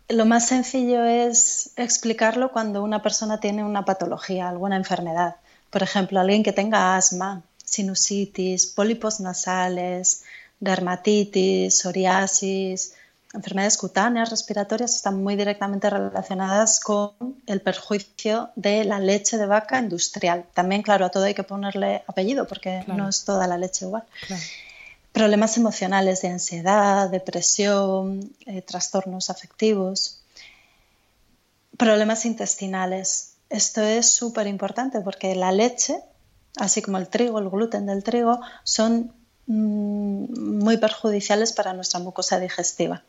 Lo más sencillo es explicarlo cuando una persona tiene una patología, alguna enfermedad. Por ejemplo, alguien que tenga asma, sinusitis, pólipos nasales, dermatitis, psoriasis, enfermedades cutáneas, respiratorias, están muy directamente relacionadas con el perjuicio de la leche de vaca industrial. También, claro, a todo hay que ponerle apellido porque no es toda la leche igual problemas emocionales de ansiedad, depresión, eh, trastornos afectivos, problemas intestinales. Esto es súper importante porque la leche, así como el trigo, el gluten del trigo, son mm, muy perjudiciales para nuestra mucosa digestiva.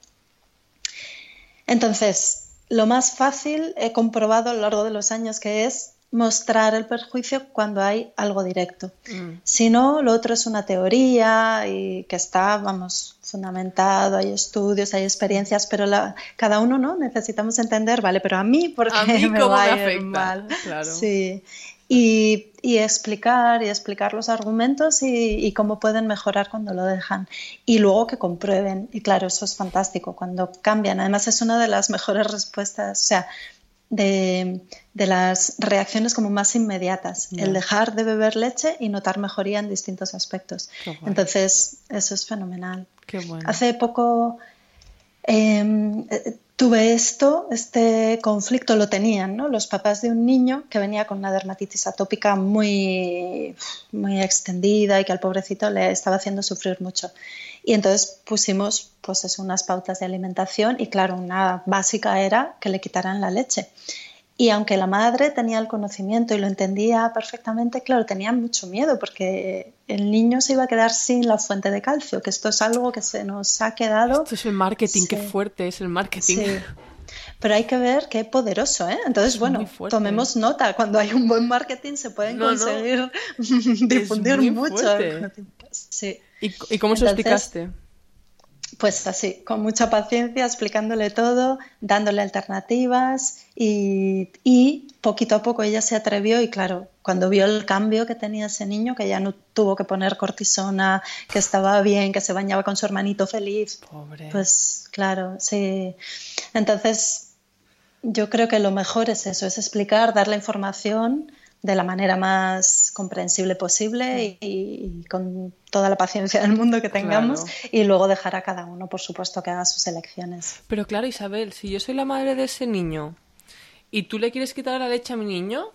Entonces, lo más fácil he comprobado a lo largo de los años que es mostrar el perjuicio cuando hay algo directo. Mm. Si no, lo otro es una teoría y que está, vamos, fundamentado, hay estudios, hay experiencias, pero cada uno no necesitamos entender, vale, pero a mí, ¿por qué me, va a afecta? mal? Sí. y, explicar y explicar los argumentos y, cómo pueden mejorar cuando lo dejan. Y luego que comprueben. Y claro, eso es fantástico cuando cambian. Además es una de las mejores *laughs* respuestas, o sea, de, las reacciones como más inmediatas. El dejar de beber leche y notar mejoría en distintos aspectos. Entonces, eso es fenomenal. Hace poco... Em, tuve esto, este conflicto lo tenían ¿no? los papás de un niño que venía con una dermatitis atópica muy, muy extendida y que al pobrecito le estaba haciendo sufrir mucho. Y entonces pusimos pues, unas pautas de alimentación y claro, una básica era que le quitaran la leche. Y aunque la madre tenía el conocimiento y lo entendía perfectamente, claro, tenía mucho miedo porque el niño se iba a quedar sin la fuente de calcio, que esto es algo que se nos ha quedado. Esto es el marketing, qué fuerte es el marketing. Sí. Pero hay que ver qué poderoso, ¿eh? Entonces, bueno, tomemos nota. Cuando hay un buen marketing se pueden conseguir *laughs* difundir mucho. Sí. ¿Y, cómo se explicaste? Pues así, con mucha paciencia, explicándole todo, dándole alternativas y, poquito a poco ella se atrevió y claro, cuando vio el cambio que tenía ese niño, que ya no tuvo que poner cortisona, que estaba bien, que se bañaba con su hermanito feliz, pues claro, sí. Entonces, yo creo que lo mejor es eso, es explicar, dar la información de la manera más comprensible posible y, con toda la paciencia del mundo que tengamos y luego dejar a cada uno, por supuesto, que haga sus elecciones. Pero claro, Isabel, si yo soy la madre de ese niño y tú le quieres quitar la leche a mi niño,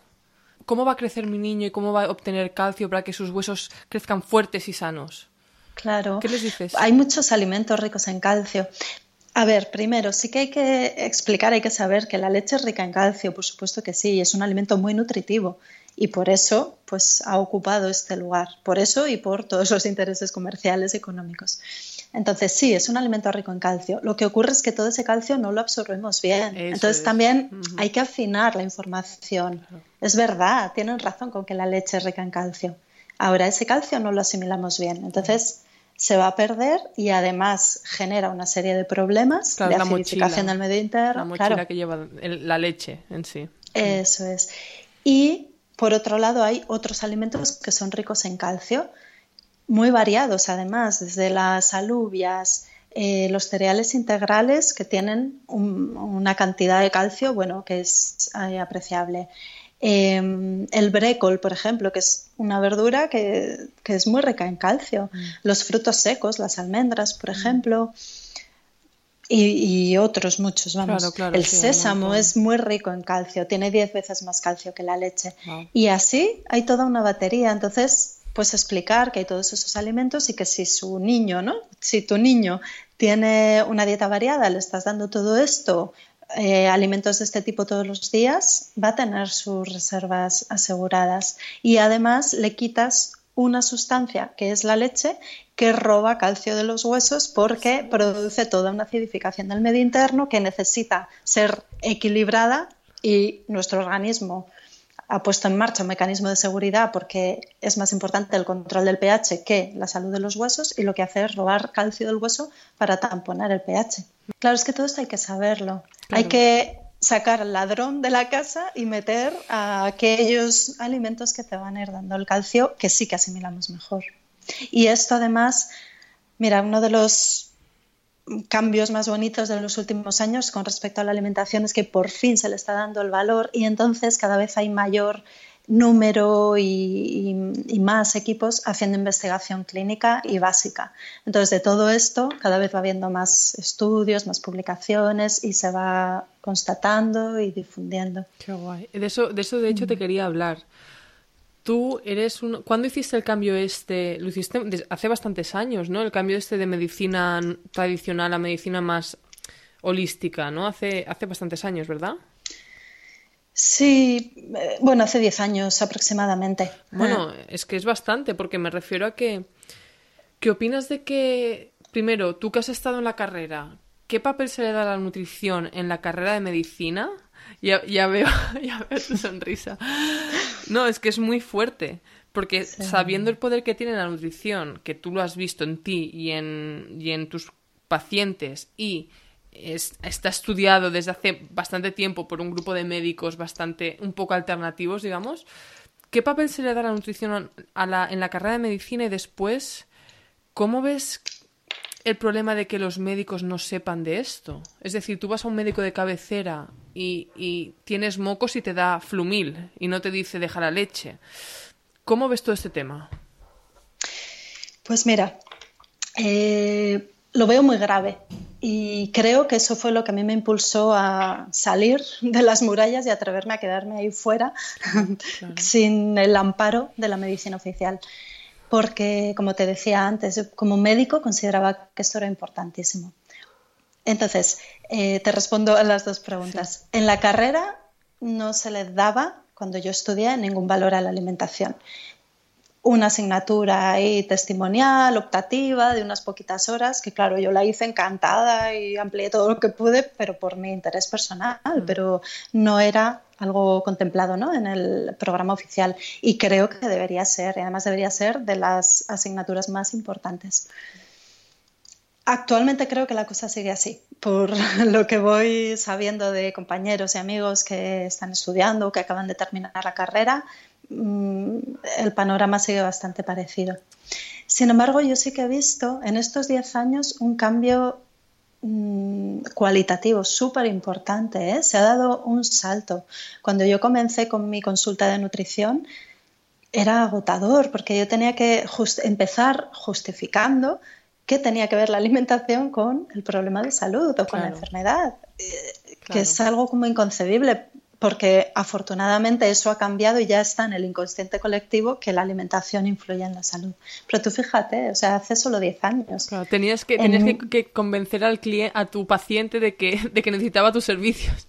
¿cómo va a crecer mi niño y cómo va a obtener calcio para que sus huesos crezcan fuertes y sanos? Claro. ¿Qué les dices? Hay muchos alimentos ricos en calcio, a ver, primero, sí que hay que explicar, hay que saber que la leche es rica en calcio, por supuesto que sí, es un alimento muy nutritivo y por eso pues, ha ocupado este lugar, por eso y por todos los intereses comerciales y económicos. Entonces, sí, es un alimento rico en calcio. Lo que ocurre es que todo ese calcio no lo absorbemos bien. Entonces, también hay que afinar la información. Es verdad, tienen razón con que la leche es rica en calcio. Ahora, ese calcio no lo asimilamos bien. Entonces, se va a perder y además genera una serie de problemas de acidificación del medio interno. La mochila que lleva la leche en sí. Eso es. Y por otro lado hay otros alimentos que son ricos en calcio, muy variados además, desde las alubias, eh, los cereales integrales que tienen una cantidad de calcio, bueno, que es eh, apreciable. Em, el brécol, por ejemplo, que es una verdura que, es muy rica en calcio. Mm. Los frutos secos, las almendras, por mm. ejemplo. Y, otros muchos, vamos. el sésamo es muy rico en calcio, tiene 10 veces más calcio que la leche. Y así hay toda una batería. Entonces, pues explicar que hay todos esos alimentos y que si su niño, ¿no? Si tu niño tiene una dieta variada, le estás dando todo esto eh, alimentos de este tipo todos los días, va a tener sus reservas aseguradas. Y además le quitas una sustancia que es la leche que roba calcio de los huesos porque produce toda una acidificación del medio interno que necesita ser equilibrada y nuestro organismo ha puesto en marcha un mecanismo de seguridad porque es más importante el control del pH que la salud de los huesos y lo que hace es robar calcio del hueso para tamponar el pH. Claro, es que todo esto hay que saberlo. Hay que sacar al ladrón de la casa y meter a aquellos alimentos que te van a ir dando el calcio que sí que asimilamos mejor. Y esto además, mira, uno de los cambios más bonitos de los últimos años con respecto a la alimentación es que por fin se le está dando el valor y entonces cada vez hay mayor número y, más equipos haciendo investigación clínica y básica. Entonces, de todo esto, cada vez va habiendo más estudios, más publicaciones y se va constatando y difundiendo. Qué guay. De eso, de, eso, de hecho, te mm. quería hablar. Tú eres un... ¿Cuándo hiciste el cambio este? Lo hiciste hace bastantes años, ¿no? El cambio este de medicina tradicional a medicina más holística, ¿no? Hace, hace bastantes años, ¿verdad? Sí, eh, bueno, hace 10 años aproximadamente. Bueno, es que es bastante, porque me refiero a que. ¿Qué opinas de que, primero, tú que has estado en la carrera, ¿qué papel se le da a la nutrición en la carrera de medicina? Ya, ya, veo, *laughs* ya veo tu sonrisa. No, es que es muy fuerte. Porque sabiendo el poder que tiene la nutrición, que tú lo has visto en ti y en, y en tus pacientes, y está estudiado desde hace bastante tiempo por un grupo de médicos bastante un poco alternativos, digamos. ¿qué papel se le da a la nutrición a la, en la carrera de medicina y después, cómo ves el problema de que los médicos no sepan de esto? Es decir, tú vas a un médico de cabecera y, y tienes mocos y te da flumil y no te dice deja la leche. ¿Cómo ves todo este tema? Pues mira, eh, lo veo muy grave y creo que eso fue lo que a mí me impulsó a salir de las murallas y atreverme a quedarme ahí fuera *laughs* sin el amparo de la medicina oficial. Porque, como te decía antes, como médico consideraba que esto era importantísimo. Entonces, eh, te respondo a las dos preguntas. En la carrera no se le daba, cuando yo estudié, ningún valor a la alimentación una asignatura ahí testimonial, optativa, de unas poquitas horas, que claro, yo la hice encantada y amplié todo lo que pude, pero por mi interés personal, mm. pero no era algo contemplado ¿no? en el programa oficial y creo que debería ser, y además debería ser de las asignaturas más importantes. Actualmente creo que la cosa sigue así, por *laughs* lo que voy sabiendo de compañeros y amigos que están estudiando o que acaban de terminar la carrera, Mm, el panorama sigue bastante parecido. Sin embargo, yo sí que he visto en estos 10 años un cambio mm, cualitativo súper importante. ¿eh? Se ha dado un salto. Cuando yo comencé con mi consulta de nutrición, era agotador porque yo tenía que empezar justificando qué tenía que ver la alimentación con el problema de salud o con la enfermedad, eh, que es algo como inconcebible porque afortunadamente eso ha cambiado y ya está en el inconsciente colectivo que la alimentación influye en la salud. Pero tú fíjate, o sea, hace solo 10 años. tenías que, tenías que, convencer al cliente, a tu paciente de que, de que necesitaba tus servicios.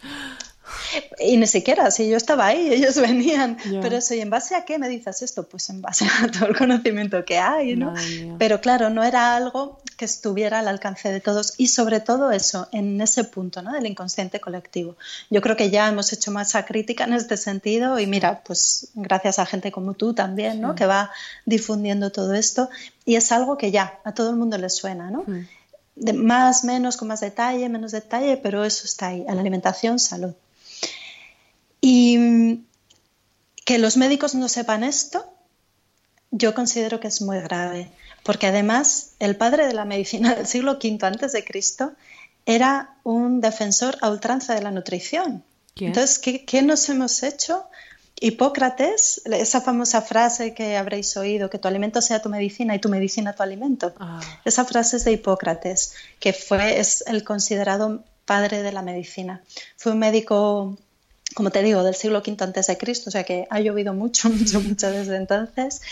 Y ni siquiera, si yo estaba ahí, *laughs* ellos venían. Pero eso, ¿y en base a qué me dices esto? Pues en base *laughs* a todo el conocimiento que hay, ¿no? Pero claro, no era algo que estuviera al alcance de todos y sobre todo eso, en ese punto, ¿no? Del inconsciente colectivo. Yo creo que ya hemos hecho masa crítica en este sentido y mira, pues gracias a gente como tú también, ¿no? Que va difundiendo todo esto y es algo que ya a todo el mundo le suena, ¿no? De más, menos, con más detalle, menos detalle, pero eso está ahí, a la alimentación, salud. Y que los médicos no sepan esto, yo considero que es muy grave, porque además el padre de la medicina del siglo V antes de Cristo era un defensor a ultranza de la nutrición. Entonces, ¿qué, nos hemos hecho? Hipócrates, esa famosa frase que habréis oído, que tu alimento sea tu medicina y tu medicina tu alimento. Ah. Esa frase es de Hipócrates, que fue es el considerado padre de la medicina. Fue un médico como te digo, del siglo V antes de Cristo, o sea que ha llovido mucho, *laughs* mucho, mucho desde entonces.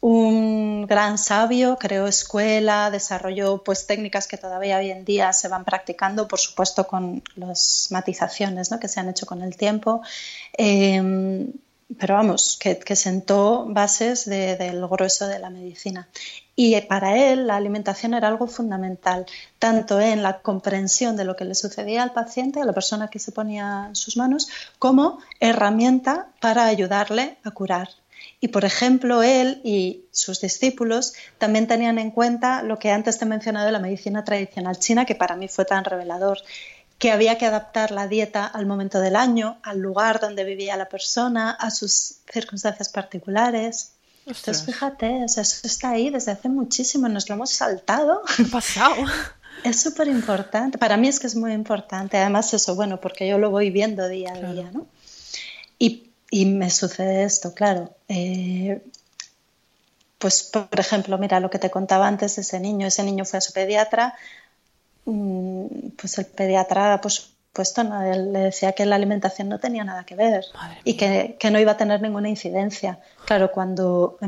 Un gran sabio, creó escuela, desarrolló pues técnicas que todavía hoy en día se van practicando, por supuesto con las matizaciones ¿no? que se han hecho con el tiempo. Eh, pero vamos, que, sentó bases del grueso de la medicina. Y para él la alimentación era algo fundamental, tanto en la comprensión de lo que le sucedía al paciente, a la persona que se ponía en sus manos, como herramienta para ayudarle a curar. Y, por ejemplo, él y sus discípulos también tenían en cuenta lo que antes te he mencionado de la medicina tradicional china, que para mí fue tan revelador, que había que adaptar la dieta al momento del año, al lugar donde vivía la persona, a sus circunstancias particulares. Entonces, fíjate, eso está ahí desde hace muchísimo, nos lo hemos saltado. ¿Qué pasado? *laughs* Es súper importante. Para mí es que es muy importante. Además, eso, bueno, porque yo lo voy viendo día a día, ¿no? Y, y, me sucede esto, claro. Eh, pues, por ejemplo, mira lo que te contaba antes de ese niño. Ese niño fue a su pediatra, Mm, pues el pediatra, por supuesto, ¿no? le decía que la alimentación no tenía nada que ver y que, no iba a tener ninguna incidencia. Claro, cuando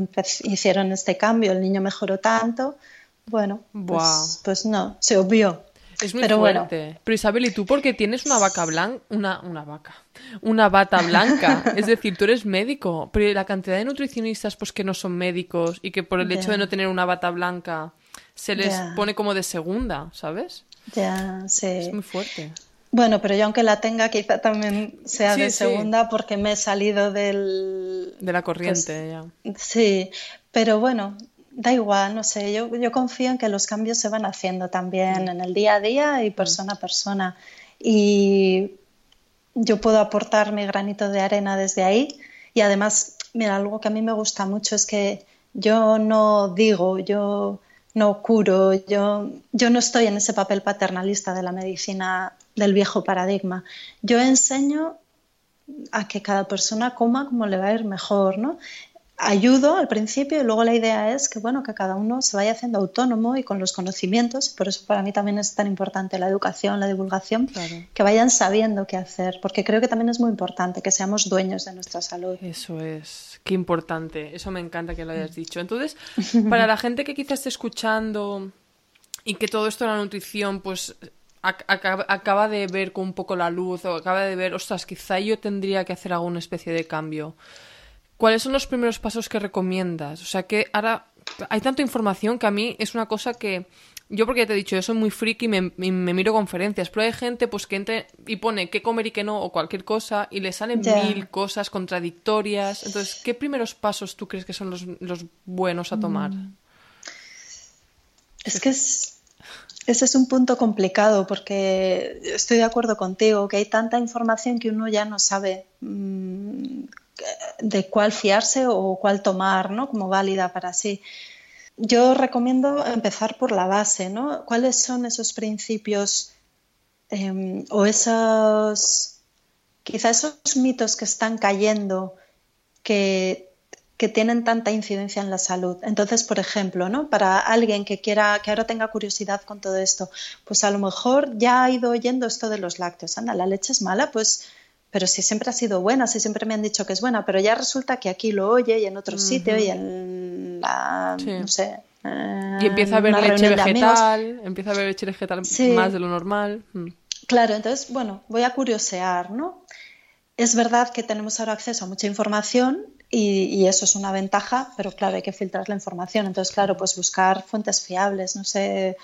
hicieron este cambio, el niño mejoró tanto, bueno, pues, pues, no, se obvió. Es muy Pero fuerte. Bueno. Pero Isabel, ¿y tú por qué tienes una vaca blanca? Una, una vaca. Una bata blanca. es decir, tú eres médico. Pero la cantidad de nutricionistas pues que no son médicos y que por el hecho de no tener una bata blanca se les pone como de segunda, ¿sabes? Ya, sí. Es muy fuerte. Bueno, pero yo aunque la tenga, quizá también sea de segunda porque me he salido del... De la corriente, ya. Sí, pero bueno, da igual, no sé, yo, yo confío en que los cambios se van haciendo también en el día a día y persona a persona. Y yo puedo aportar mi granito de arena desde ahí y además mira, algo que a mí me gusta mucho es que yo no digo, yo no curo, yo, yo no estoy en ese papel paternalista de la medicina del viejo paradigma. Yo enseño a que cada persona coma como le va a ir mejor, ¿no? ayudo al principio y luego la idea es que bueno que cada uno se vaya haciendo autónomo y con los conocimientos por eso para mí también es tan importante la educación la divulgación que vayan sabiendo qué hacer porque creo que también es muy importante que seamos dueños de nuestra salud. Eso es. Qué importante. Eso me encanta que lo hayas dicho. Entonces *laughs* para la gente que quizás esté escuchando y que todo esto de la nutrición pues acaba de ver con un poco la luz o acaba de ver ostras quizá yo tendría que hacer alguna especie de cambio ¿Cuáles son los primeros pasos que recomiendas? O sea, que ahora hay tanta información que a mí es una cosa que yo porque te he dicho, yo soy muy friki y me, me, miro conferencias, pero hay gente pues que entra y pone qué comer y qué no o cualquier cosa y le salen mil cosas contradictorias. Entonces, ¿qué primeros pasos tú crees que son los, los buenos a tomar? Mm. Es que es, ese es un punto complicado porque estoy de acuerdo contigo, que hay tanta información que uno ya no sabe mmm, de cuál fiarse o cuál tomar ¿no? como válida para sí. Yo recomiendo empezar por la base, ¿no? ¿Cuáles son esos principios em, o esos, quizá esos mitos que están cayendo que, que, tienen tanta incidencia en la salud? Entonces, por ejemplo, ¿no? Para alguien que quiera, que ahora tenga curiosidad con todo esto, pues a lo mejor ya ha ido oyendo esto de los lácteos. Anda, la leche es mala, pues pero si siempre ha sido buena, si siempre me han dicho que es buena, pero ya resulta que aquí lo oye y en otro sitio y en la, no sé. y empieza a ver leche vegetal, empieza a ver leche vegetal más de lo normal. Mm. Claro, entonces, bueno, voy a curiosear, ¿no? Es verdad que tenemos ahora acceso a mucha información y, y, eso es una ventaja, pero claro, hay que filtrar la información. Entonces, claro, pues buscar fuentes fiables, no sé,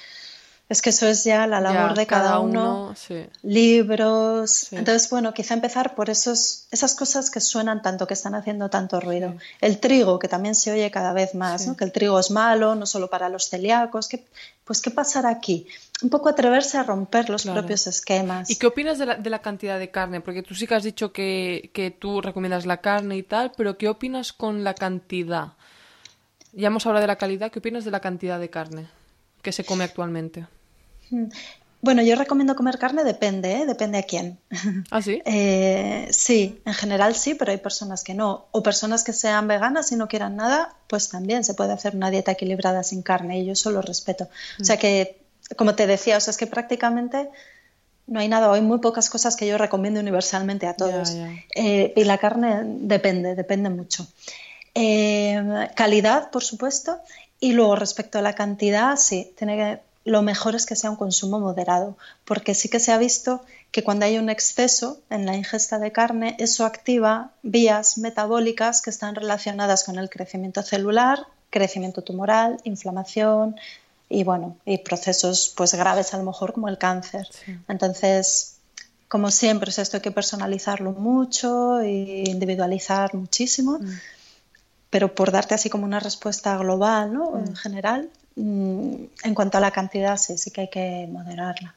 es que eso es ya la labor de cada, uno, libros. Entonces, bueno, quizá empezar por esos, esas cosas que suenan tanto, que están haciendo tanto ruido. El trigo, que también se oye cada vez más, ¿no? que el trigo es malo, no solo para los celíacos. Que, pues, ¿qué pasará aquí? Un poco atreverse a romper los propios esquemas. ¿Y qué opinas de la, de la, cantidad de carne? Porque tú sí que has dicho que, que tú recomiendas la carne y tal, pero ¿qué opinas con la cantidad? Ya hemos hablado de la calidad, ¿qué opinas de la cantidad de carne? que se come actualmente? Hmm. Bueno, yo recomiendo comer carne, depende, ¿eh? depende a quién. ¿Ah, sí? *laughs* Eh, sí, en general sí, pero hay personas que no. O personas que sean veganas y no quieran nada, pues también se puede hacer una dieta equilibrada sin carne y yo eso lo respeto. O sea hmm. que, como te decía, o sea, es que prácticamente no hay nada, hay muy pocas cosas que yo recomiendo universalmente a todos. Eh, y la carne depende, depende mucho. calidad, por supuesto, y luego respecto a la cantidad, sí, tiene que, lo mejor es que sea un consumo moderado, porque sí que se ha visto que cuando hay un exceso en la ingesta de carne, eso activa vías metabólicas que están relacionadas con el crecimiento celular, crecimiento tumoral, inflamación y bueno, y procesos pues graves a lo mejor como el cáncer. Entonces, como siempre, esto hay que personalizarlo mucho e individualizar muchísimo. Mm pero por darte así como una respuesta global, ¿no? En mm. general, mm, en cuanto a la cantidad, sí, sí que hay que moderarla.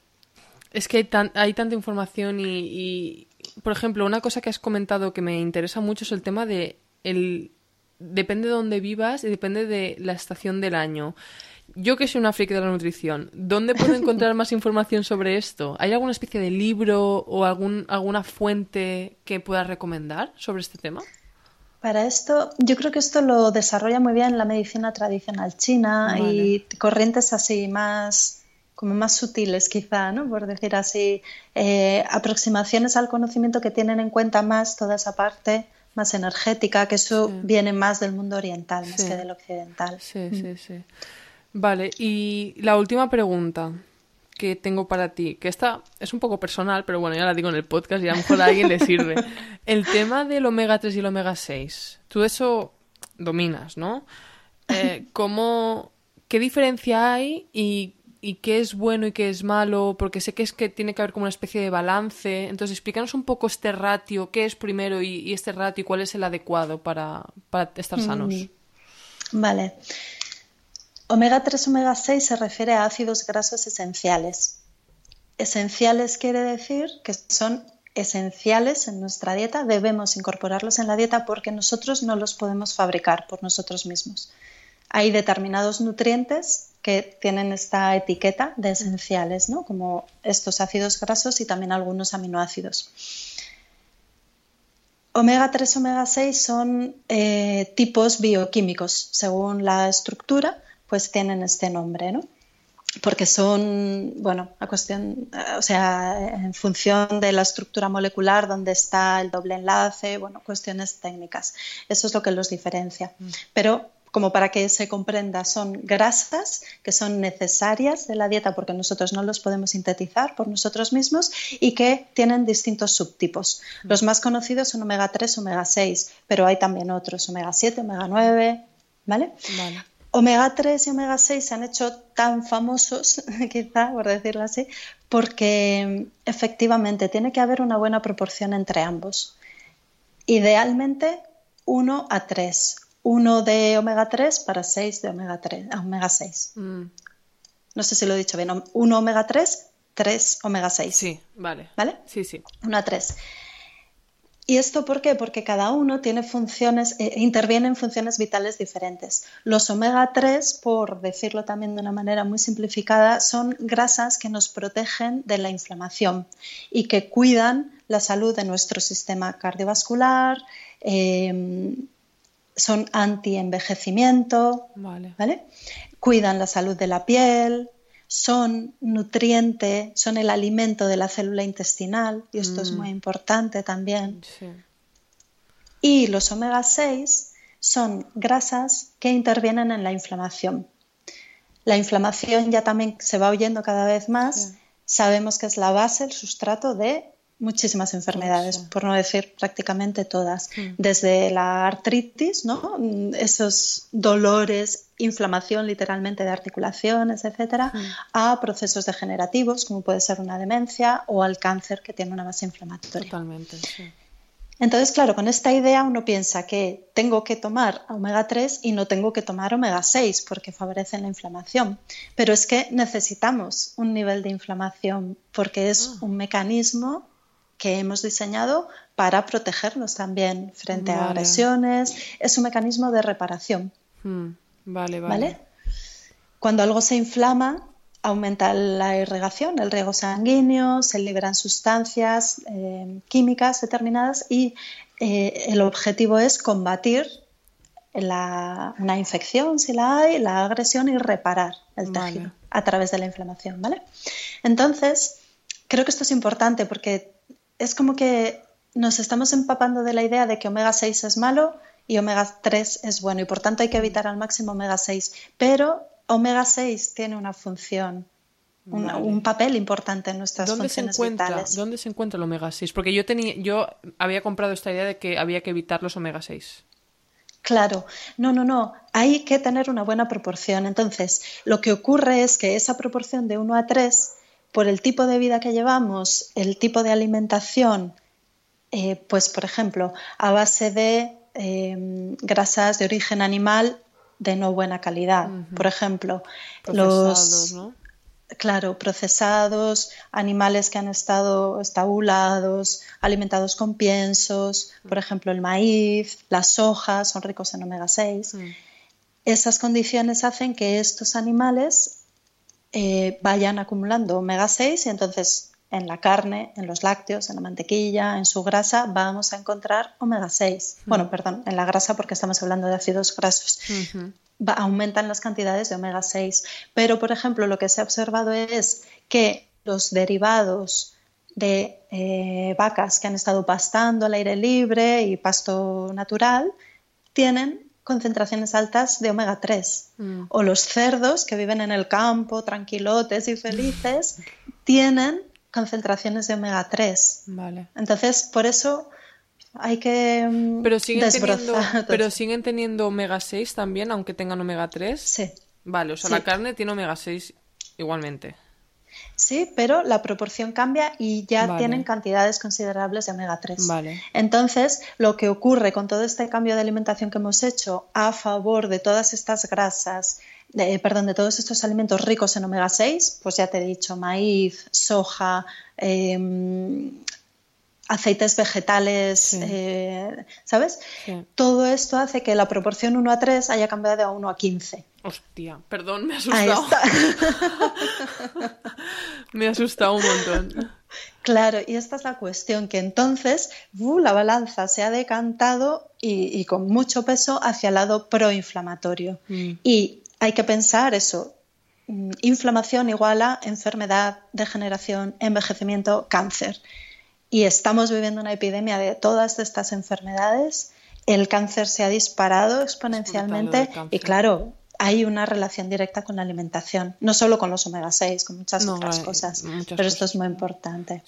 Es que hay, tanta información y, por ejemplo, una cosa que has comentado que me interesa mucho es el tema de el depende de dónde vivas y depende de la estación del año. Yo que soy una friki de la nutrición, ¿dónde puedo *laughs* encontrar más información sobre esto? ¿Hay alguna especie de libro o algún, alguna fuente que puedas recomendar sobre este tema? Para esto, yo creo que esto lo desarrolla muy bien la medicina tradicional china y corrientes así más como más sutiles quizá, ¿no? por decir así, eh, aproximaciones al conocimiento que tienen en cuenta más toda esa parte más energética, que eso viene más del mundo oriental más que del occidental. Sí, sí, mm. Vale, y la última pregunta que tengo para ti, que esta es un poco personal, pero bueno, ya la digo en el podcast y a lo mejor a alguien le sirve. *laughs* El tema del omega 3 y el omega 6, tú eso dominas, ¿no? Eh, *laughs* ¿cómo, ¿Qué diferencia hay y, y, qué es bueno y qué es malo? Porque sé que es que tiene que haber como una especie de balance. Entonces, explícanos un poco este ratio, qué es primero y, este ratio y cuál es el adecuado para, para estar sanos. Mm. Vale. Omega 3, omega 6 se refiere a ácidos grasos esenciales. Esenciales quiere decir que son esenciales en nuestra dieta, debemos incorporarlos en la dieta porque nosotros no los podemos fabricar por nosotros mismos. Hay determinados nutrientes que tienen esta etiqueta de esenciales, ¿no? como estos ácidos grasos y también algunos aminoácidos. Omega 3, omega 6 son eh, tipos bioquímicos. Según la estructura, pues tienen este nombre, ¿no? Porque son, bueno, a cuestión, o sea, en función de la estructura molecular, donde está el doble enlace, bueno, cuestiones técnicas. Eso es lo que los diferencia. Mm. Pero como para que se comprenda, son grasas que son necesarias de la dieta porque nosotros no los podemos sintetizar por nosotros mismos y que tienen distintos subtipos. Mm. Los más conocidos son omega 3, omega 6, pero hay también otros, omega 7, omega 9, ¿vale? Omega 3 y omega 6 se han hecho tan famosos, *laughs* quizá por decirlo así, porque efectivamente tiene que haber una buena proporción entre ambos. Idealmente 1 a 3 uno de omega 3 para 6 de omega, 3, ah, omega 6. Mm. No sé si lo he dicho bien. Uno omega 3, 3 omega 6. Sí, vale. ¿Vale? Sí, sí. 1 a 3. ¿Y esto por qué? Porque cada uno tiene funciones, eh, interviene en funciones vitales diferentes. Los omega 3, por decirlo también de una manera muy simplificada, son grasas que nos protegen de la inflamación y que cuidan la salud de nuestro sistema cardiovascular, eh, son anti-envejecimiento, vale. cuidan la salud de la piel, son nutriente, son el alimento de la célula intestinal, y esto es mm. muy importante también. Y los omega 6 son grasas que intervienen en la inflamación. La inflamación ya también se va oyendo cada vez más. Sabemos que es la base, el sustrato de muchísimas enfermedades, por no decir prácticamente todas, mm. desde la artritis, ¿no? esos dolores, inflamación literalmente de articulaciones, etcétera, mm. a procesos degenerativos, como puede ser una demencia, o al cáncer que tiene una base inflamatoria. Totalmente, sí. Entonces, claro, con esta idea uno piensa que tengo que tomar omega 3 y no tengo que tomar omega 6 porque favorecen la inflamación. Pero es que necesitamos un nivel de inflamación porque es ah. un mecanismo que hemos diseñado para protegernos también frente a agresiones. Es un mecanismo de reparación. Hmm, vale, vale, Cuando algo se inflama, aumenta la irrigación, el riego sanguíneo, se liberan sustancias eh, químicas determinadas y eh, el objetivo es combatir una infección, si la hay, la agresión y reparar el tejido a través de la inflamación. ¿vale? Entonces, creo que esto es importante porque es como que nos estamos empapando de la idea de que omega 6 es malo y omega 3 es bueno y por tanto hay que evitar al máximo omega 6. Pero omega 6 tiene una función, un papel importante en nuestras ¿Dónde funciones se encuentra, vitales. ¿Dónde se encuentra el omega 6? Porque yo, tenía, yo había comprado esta idea de que había que evitar los omega 6. Claro, no, no, no, hay que tener una buena proporción. Entonces, lo que ocurre es que esa proporción de 1 a 3 por el tipo de vida que llevamos, el tipo de alimentación, eh, pues por ejemplo, a base de em, grasas de origen animal de no buena calidad. Por ejemplo, los claro, procesados, animales que han estado estabulados, alimentados con piensos, por ejemplo, el maíz, las sojas son ricos en omega 6. Esas condiciones hacen que estos animales eh, vayan acumulando omega 6 y entonces en la carne, en los lácteos, en la mantequilla, en su grasa, vamos a encontrar omega 6. Bueno, perdón, en la grasa porque estamos hablando de ácidos grasos. aumentan las cantidades de omega 6. Pero, por ejemplo, lo que se ha observado es que los derivados de eh, vacas que han estado pastando al aire libre y pasto natural tienen concentraciones altas de omega 3. Mm. O los cerdos que viven en el campo, tranquilotes y felices, *laughs* tienen concentraciones de omega 3. Vale. Entonces, por eso hay que mm, pero siguen teniendo, pero siguen teniendo omega 6 también, aunque tengan omega 3. Sí. Vale, o sea, la carne tiene omega 6 igualmente. Sí, pero la proporción cambia y ya tienen cantidades considerables de omega 3. Vale. Entonces, lo que ocurre con todo este cambio de alimentación que hemos hecho a favor de todas estas grasas, perdón, de todos estos alimentos ricos en omega 6, pues ya te he dicho, maíz, soja, em, aceites vegetales, eh, ¿sabes? Todo esto hace que la proporción 1 a 3 haya cambiado a 1 a 15. Hostia, perdón, me ha asustado. *laughs* me ha asustado un montón. Claro, y esta es la cuestión, que entonces uh, la balanza se ha decantado y, con mucho peso hacia el lado proinflamatorio. Mm. Y hay que pensar eso, mm, inflamación igual a enfermedad, degeneración, envejecimiento, cáncer. Y estamos viviendo una epidemia de todas estas enfermedades. El cáncer se ha disparado exponencialmente y claro, hay una relación directa con la alimentación, no solo con los omega 6, con muchas otras cosas, pero esto es muy importante.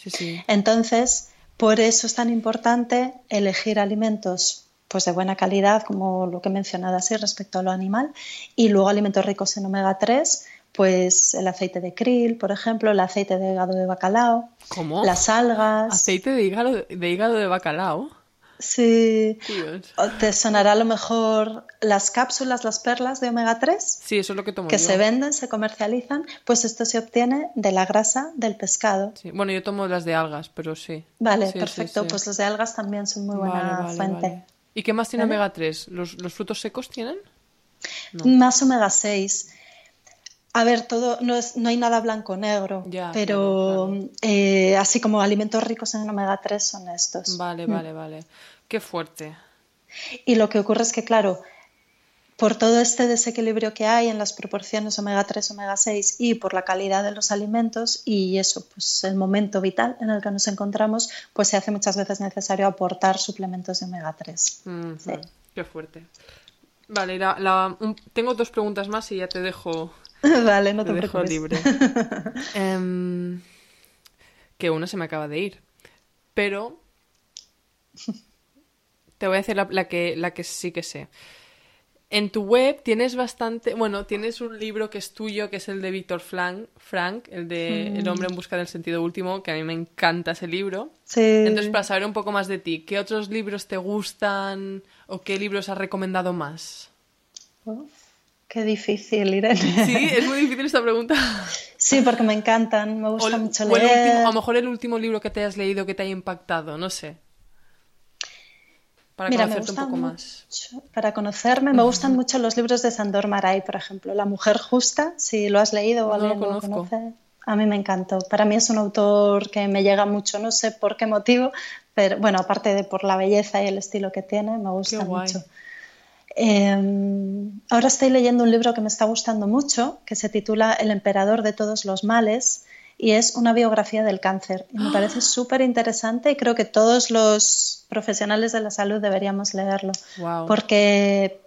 Entonces, por eso es tan importante elegir alimentos pues de buena calidad, como lo que he mencionado así respecto a lo animal, y luego alimentos ricos en omega 3, pues el aceite de krill, por ejemplo, el aceite de hígado de bacalao, ¿Cómo? las algas. ¿Aceite de hígado de, hígado de bacalao? Sí. ¿Te sonará a lo mejor las cápsulas, las perlas de omega 3? Sí, eso es lo que tomo Que se venden, se comercializan. Pues esto se obtiene de la grasa del pescado. Sí. Bueno, yo tomo las de algas, pero sí. Vale, perfecto. pues los de algas también son muy buena fuente. ¿Y qué más tiene omega 3? ¿Los, frutos secos tienen? Más omega 6. A ver, todo no, es, no hay nada blanco-negro, pero eh, así como alimentos ricos en omega 3 son estos. Vale, mm. vale, vale. Qué fuerte. Y lo que ocurre es que, claro, por todo este desequilibrio que hay en las proporciones omega 3, omega 6 y por la calidad de los alimentos y eso, pues el momento vital en el que nos encontramos, pues se hace muchas veces necesario aportar suplementos de omega 3. Qué fuerte. Vale, tengo dos preguntas más y ya te dejo. *laughs* vale, no te, dejo libre. *laughs* Em, que una se me acaba de ir. Pero te voy a decir la, que, la que sí que sé. En tu web tienes bastante, bueno, tienes un libro que es tuyo, que es el de Víctor Frank, el de El hombre en busca del sentido último, que a mí me encanta ese libro. Sí. Entonces, para saber un poco más de ti, ¿qué otros libros te gustan o qué libros has recomendado más? Qué difícil, Irene. Sí, es muy difícil esta pregunta. Sí, porque me encantan, me gusta mucho leer. O a lo mejor el último libro que te hayas leído que te haya impactado, no sé para conocerte un poco más. para conocerme, me gustan mucho los libros de Sandor Maray, por ejemplo, La mujer justa, si lo has leído o alguien lo, conoce. A mí me encantó. Para mí es un autor que me llega mucho, no sé por qué motivo, pero bueno, aparte de por la belleza y el estilo que tiene, me gusta mucho. Em, ahora estoy leyendo un libro que me está gustando mucho, que se titula El emperador de todos los males, y es una biografía del cáncer. Y me parece *gasps* súper interesante y creo que todos los profesionales de la salud deberíamos leerlo. Porque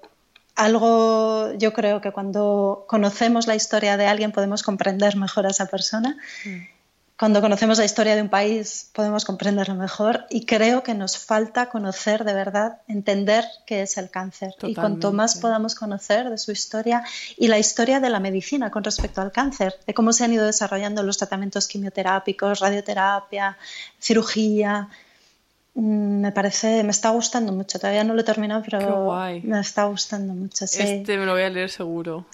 algo, yo creo que cuando conocemos la historia de alguien podemos comprender mejor a esa persona. Mm cuando conocemos la historia de un país podemos comprenderlo mejor y creo que nos falta conocer de verdad, entender qué es el cáncer. Y cuanto más podamos conocer de su historia y la historia de la medicina con respecto al cáncer, de cómo se han ido desarrollando los tratamientos quimioterápicos, radioterapia, cirugía, mm, me parece, me está gustando mucho. Todavía no lo he terminado, pero me está gustando mucho. Este me lo voy a leer seguro.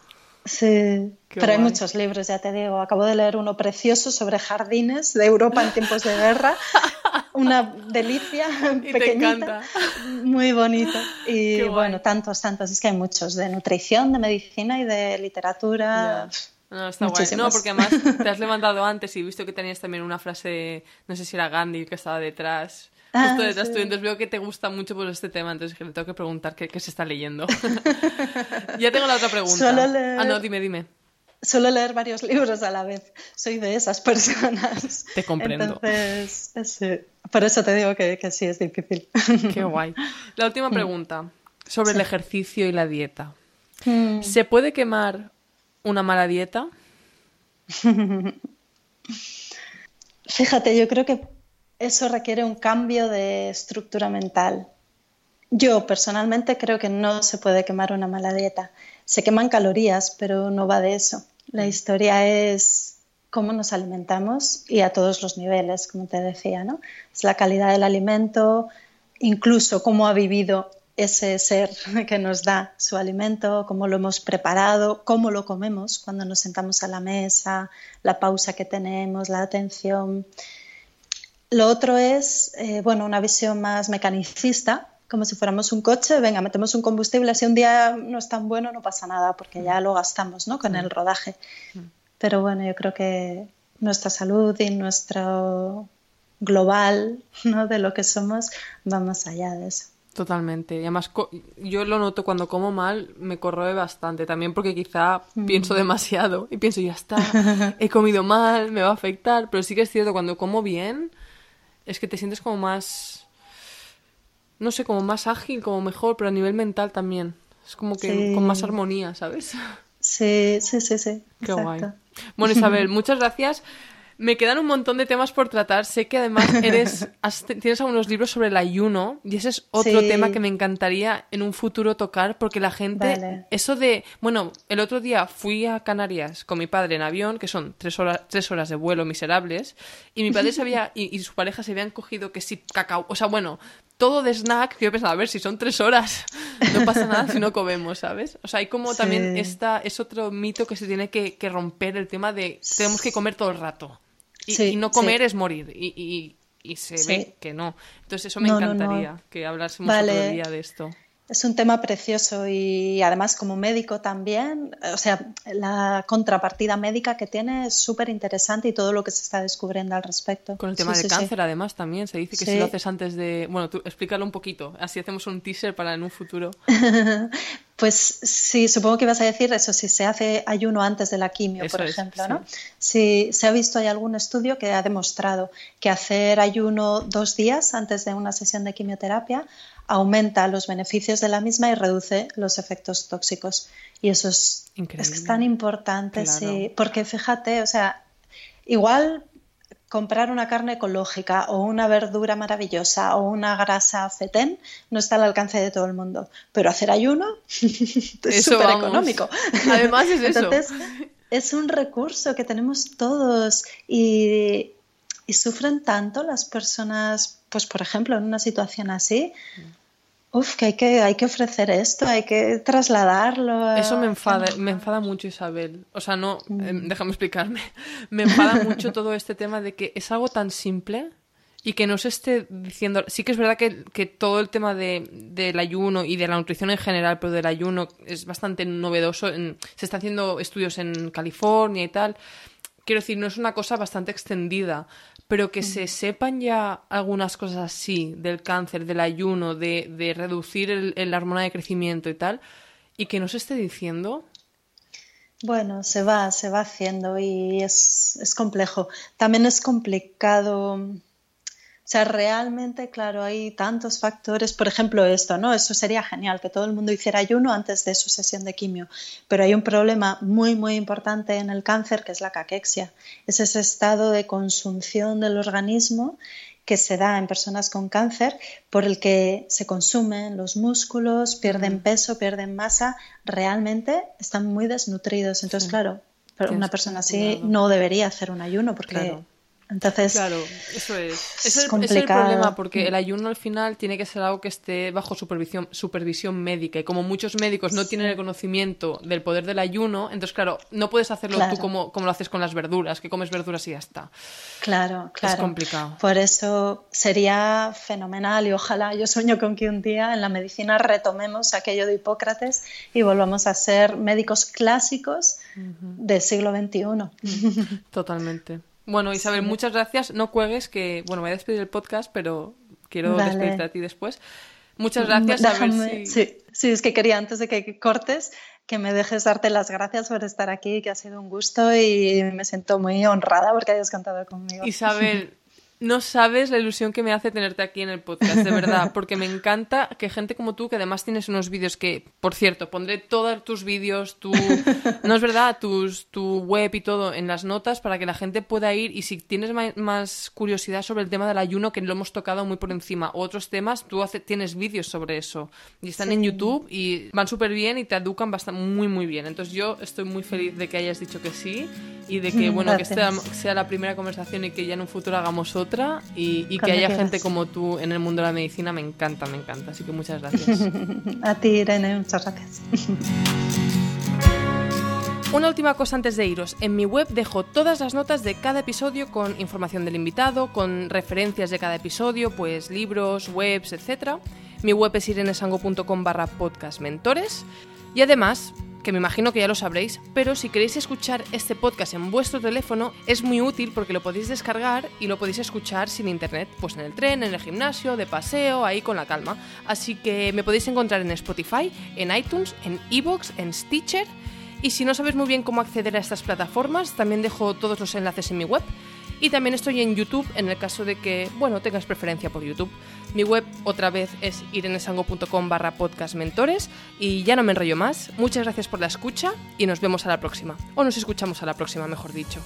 Sí, pero hay muchos libros, ya te digo. Acabo de leer uno precioso sobre jardines de Europa en tiempos de guerra. *laughs* Una delicia, pequeñita, muy bonito. Y bueno, tantos, tantos. Es que hay muchos, de nutrición, de medicina y de literatura. No, está guay. No, porque además te has *laughs* levantado antes y visto que tenías también una frase, no sé si era Gandhi que estaba detrás. Ah, justo detrás entonces veo que te gusta mucho por este tema, entonces le tengo que preguntar qué, se está leyendo. *laughs* ya tengo la otra pregunta. Ah, no, dime, dime. Suelo leer varios libros a la vez. Soy de esas personas. Te comprendo. Entonces, por eso te digo que, sí es difícil. *laughs* Qué guay. La última mm. pregunta sobre el ejercicio y la dieta. Mm. ¿Se puede quemar una mala dieta? *laughs* Fíjate, yo creo que eso requiere un cambio de estructura mental. Yo personalmente creo que no se puede quemar una mala dieta. Se queman calorías, pero no va de eso. La mm. historia es cómo nos alimentamos y a todos los niveles, como te decía, ¿no? Es la calidad del alimento, incluso cómo ha vivido ese ser *laughs* que nos da su alimento, cómo lo hemos preparado, cómo lo comemos cuando nos sentamos a la mesa, la pausa que tenemos, la atención lo otro es, eh, bueno, una visión más mecanicista, como si fuéramos un coche, venga, metemos un combustible, si un día no es tan bueno no pasa nada porque ya lo gastamos ¿no? con el rodaje. Pero bueno, yo creo que nuestra salud y nuestro global ¿no? de lo que somos va más allá de eso. Totalmente. Y además yo lo noto cuando como mal, me corroe bastante. También porque quizá mm. pienso demasiado y pienso, ya está, *laughs* he comido mal, me va a afectar. Pero sí que es cierto, cuando como bien, es que te sientes como más, no sé, como más ágil, como mejor, pero a nivel mental también. Es como que con más armonía, ¿sabes? Sí, sí, sí, sí. Qué guay. Bueno, Isabel, *laughs* muchas gracias. Me quedan un montón de temas por tratar. Sé que además *laughs* eres, tienes algunos libros sobre el ayuno y ese es otro tema que me encantaría en un futuro tocar porque la gente, eso de, bueno, el otro día fui a Canarias con mi padre en avión, que son tres horas, tres horas de vuelo miserables, y mi padre se había, *laughs* y, su pareja se habían cogido que sí, cacao, o sea, bueno, todo de snack, que yo pensaba, a ver, si son tres horas, *laughs* no pasa nada si no comemos, ¿sabes? O sea, hay como también esta, es otro mito que se tiene que, que romper el tema de tenemos que comer todo el rato. Y, no comer es morir. Y, se ve que no. Entonces eso me encantaría, que hablásemos otro día de esto. Es un tema precioso y además como médico también, o sea, la contrapartida médica que tiene es súper interesante y todo lo que se está descubriendo al respecto. Con el tema del cáncer además también se dice que si lo haces antes de... Bueno, tú explícalo un poquito, así hacemos un teaser para en un futuro. *laughs* pues sí, supongo que ibas a decir eso, si se hace ayuno antes de la quimio, por ejemplo, ¿no? Si se ha visto, hay algún estudio que ha demostrado que hacer ayuno dos días antes de una sesión de quimioterapia aumenta los beneficios de la misma y reduce los efectos tóxicos. Y eso es, es tan importante, sí, porque fíjate, o sea, igual comprar una carne ecológica o una verdura maravillosa o una grasa fetén no está al alcance de todo el mundo, pero hacer ayuno *laughs* es súper económico. Además es eso. Entonces, es un recurso que tenemos todos y, y sufren tanto las personas, pues por ejemplo, en una situación así, Uf, que hay que, hay que ofrecer esto, hay que trasladarlo. Eso me enfada, me enfada mucho, Isabel. O sea, no, eh, déjame explicarme. *laughs* Me enfada mucho todo este tema de que es algo tan simple y que no se esté diciendo. Sí que es verdad que, que todo el tema de, del ayuno y de la nutrición en general, pero del ayuno es bastante novedoso. se están haciendo estudios en California y tal. Quiero decir, no es una cosa bastante extendida pero que se sepan ya algunas cosas así del cáncer, del ayuno, de, de reducir el, hormona de crecimiento y tal, y que no se esté diciendo. Bueno, se va, se va haciendo y es, es complejo. También es complicado o sea, realmente, claro, hay tantos factores. Por ejemplo, esto, ¿no? Eso sería genial, que todo el mundo hiciera ayuno antes de su sesión de quimio. Pero hay un problema muy, muy importante en el cáncer, que es la caquexia. Es ese estado de consunción del organismo que se da en personas con cáncer por el que se consumen los músculos, pierden peso, pierden masa, realmente están muy desnutridos. Entonces, claro, una persona así no debería hacer un ayuno porque entonces, claro, eso es. Es, el, es, el, problema, porque el ayuno al final tiene que ser algo que esté bajo supervisión, supervisión médica. Y como muchos médicos no tienen el conocimiento del poder del ayuno, entonces, claro, no puedes hacerlo tú como, como lo haces con las verduras, que comes verduras y ya está. Claro, claro. Es complicado. Por eso sería fenomenal y ojalá yo sueño con que un día en la medicina retomemos aquello de Hipócrates y volvamos a ser médicos clásicos del siglo XXI. *laughs* Totalmente. Bueno, Isabel, muchas gracias. No cuelgues, que, bueno, me voy a despedir del podcast, pero quiero despedirte a ti después. Muchas gracias. sí, sí, es que quería antes de que cortes que me dejes darte las gracias por estar aquí, que ha sido un gusto y me siento muy honrada porque hayas contado conmigo. Isabel, *laughs* No sabes la ilusión que me hace tenerte aquí en el podcast, de verdad, *laughs* porque me encanta que gente como tú, que además tienes unos vídeos que, por cierto, pondré todos tus vídeos, tu, no es verdad, tus, tu web y todo en las notas para que la gente pueda ir y si tienes más curiosidad sobre el tema del ayuno, que lo hemos tocado muy por encima, o otros temas, tú hace, tienes vídeos sobre eso. Y están en YouTube y van súper bien y te educan bastante, muy, muy bien. Entonces yo estoy muy feliz de que hayas dicho que sí y de que, *laughs* bueno, que esta sea la primera conversación y que ya en un futuro hagamos otra y, que haya gente como tú en el mundo de la medicina me encanta, me encanta. Así que muchas gracias. *laughs* A ti, Irene, muchas gracias. *laughs* Una última cosa antes de iros. En mi web dejo todas las notas de cada episodio con información del invitado, con referencias de cada episodio, pues libros, webs, etc. Mi web es irenesango.com barra podcastmentores. Y además, que me imagino que ya lo sabréis, pero si queréis escuchar este podcast en vuestro teléfono es muy útil porque lo podéis descargar y lo podéis escuchar sin internet, pues en el tren, en el gimnasio, de paseo, ahí con la calma. Así que me podéis encontrar en Spotify, en iTunes, en Evox, en Stitcher y si no sabes muy bien cómo acceder a estas plataformas, también dejo todos los enlaces en mi web. Y también estoy en YouTube en el caso de que, bueno, tengas preferencia por YouTube. Mi web otra vez es irenesango.com barra y ya no me enrollo más. Muchas gracias por la escucha y nos vemos a la próxima. O nos escuchamos a la próxima, mejor dicho.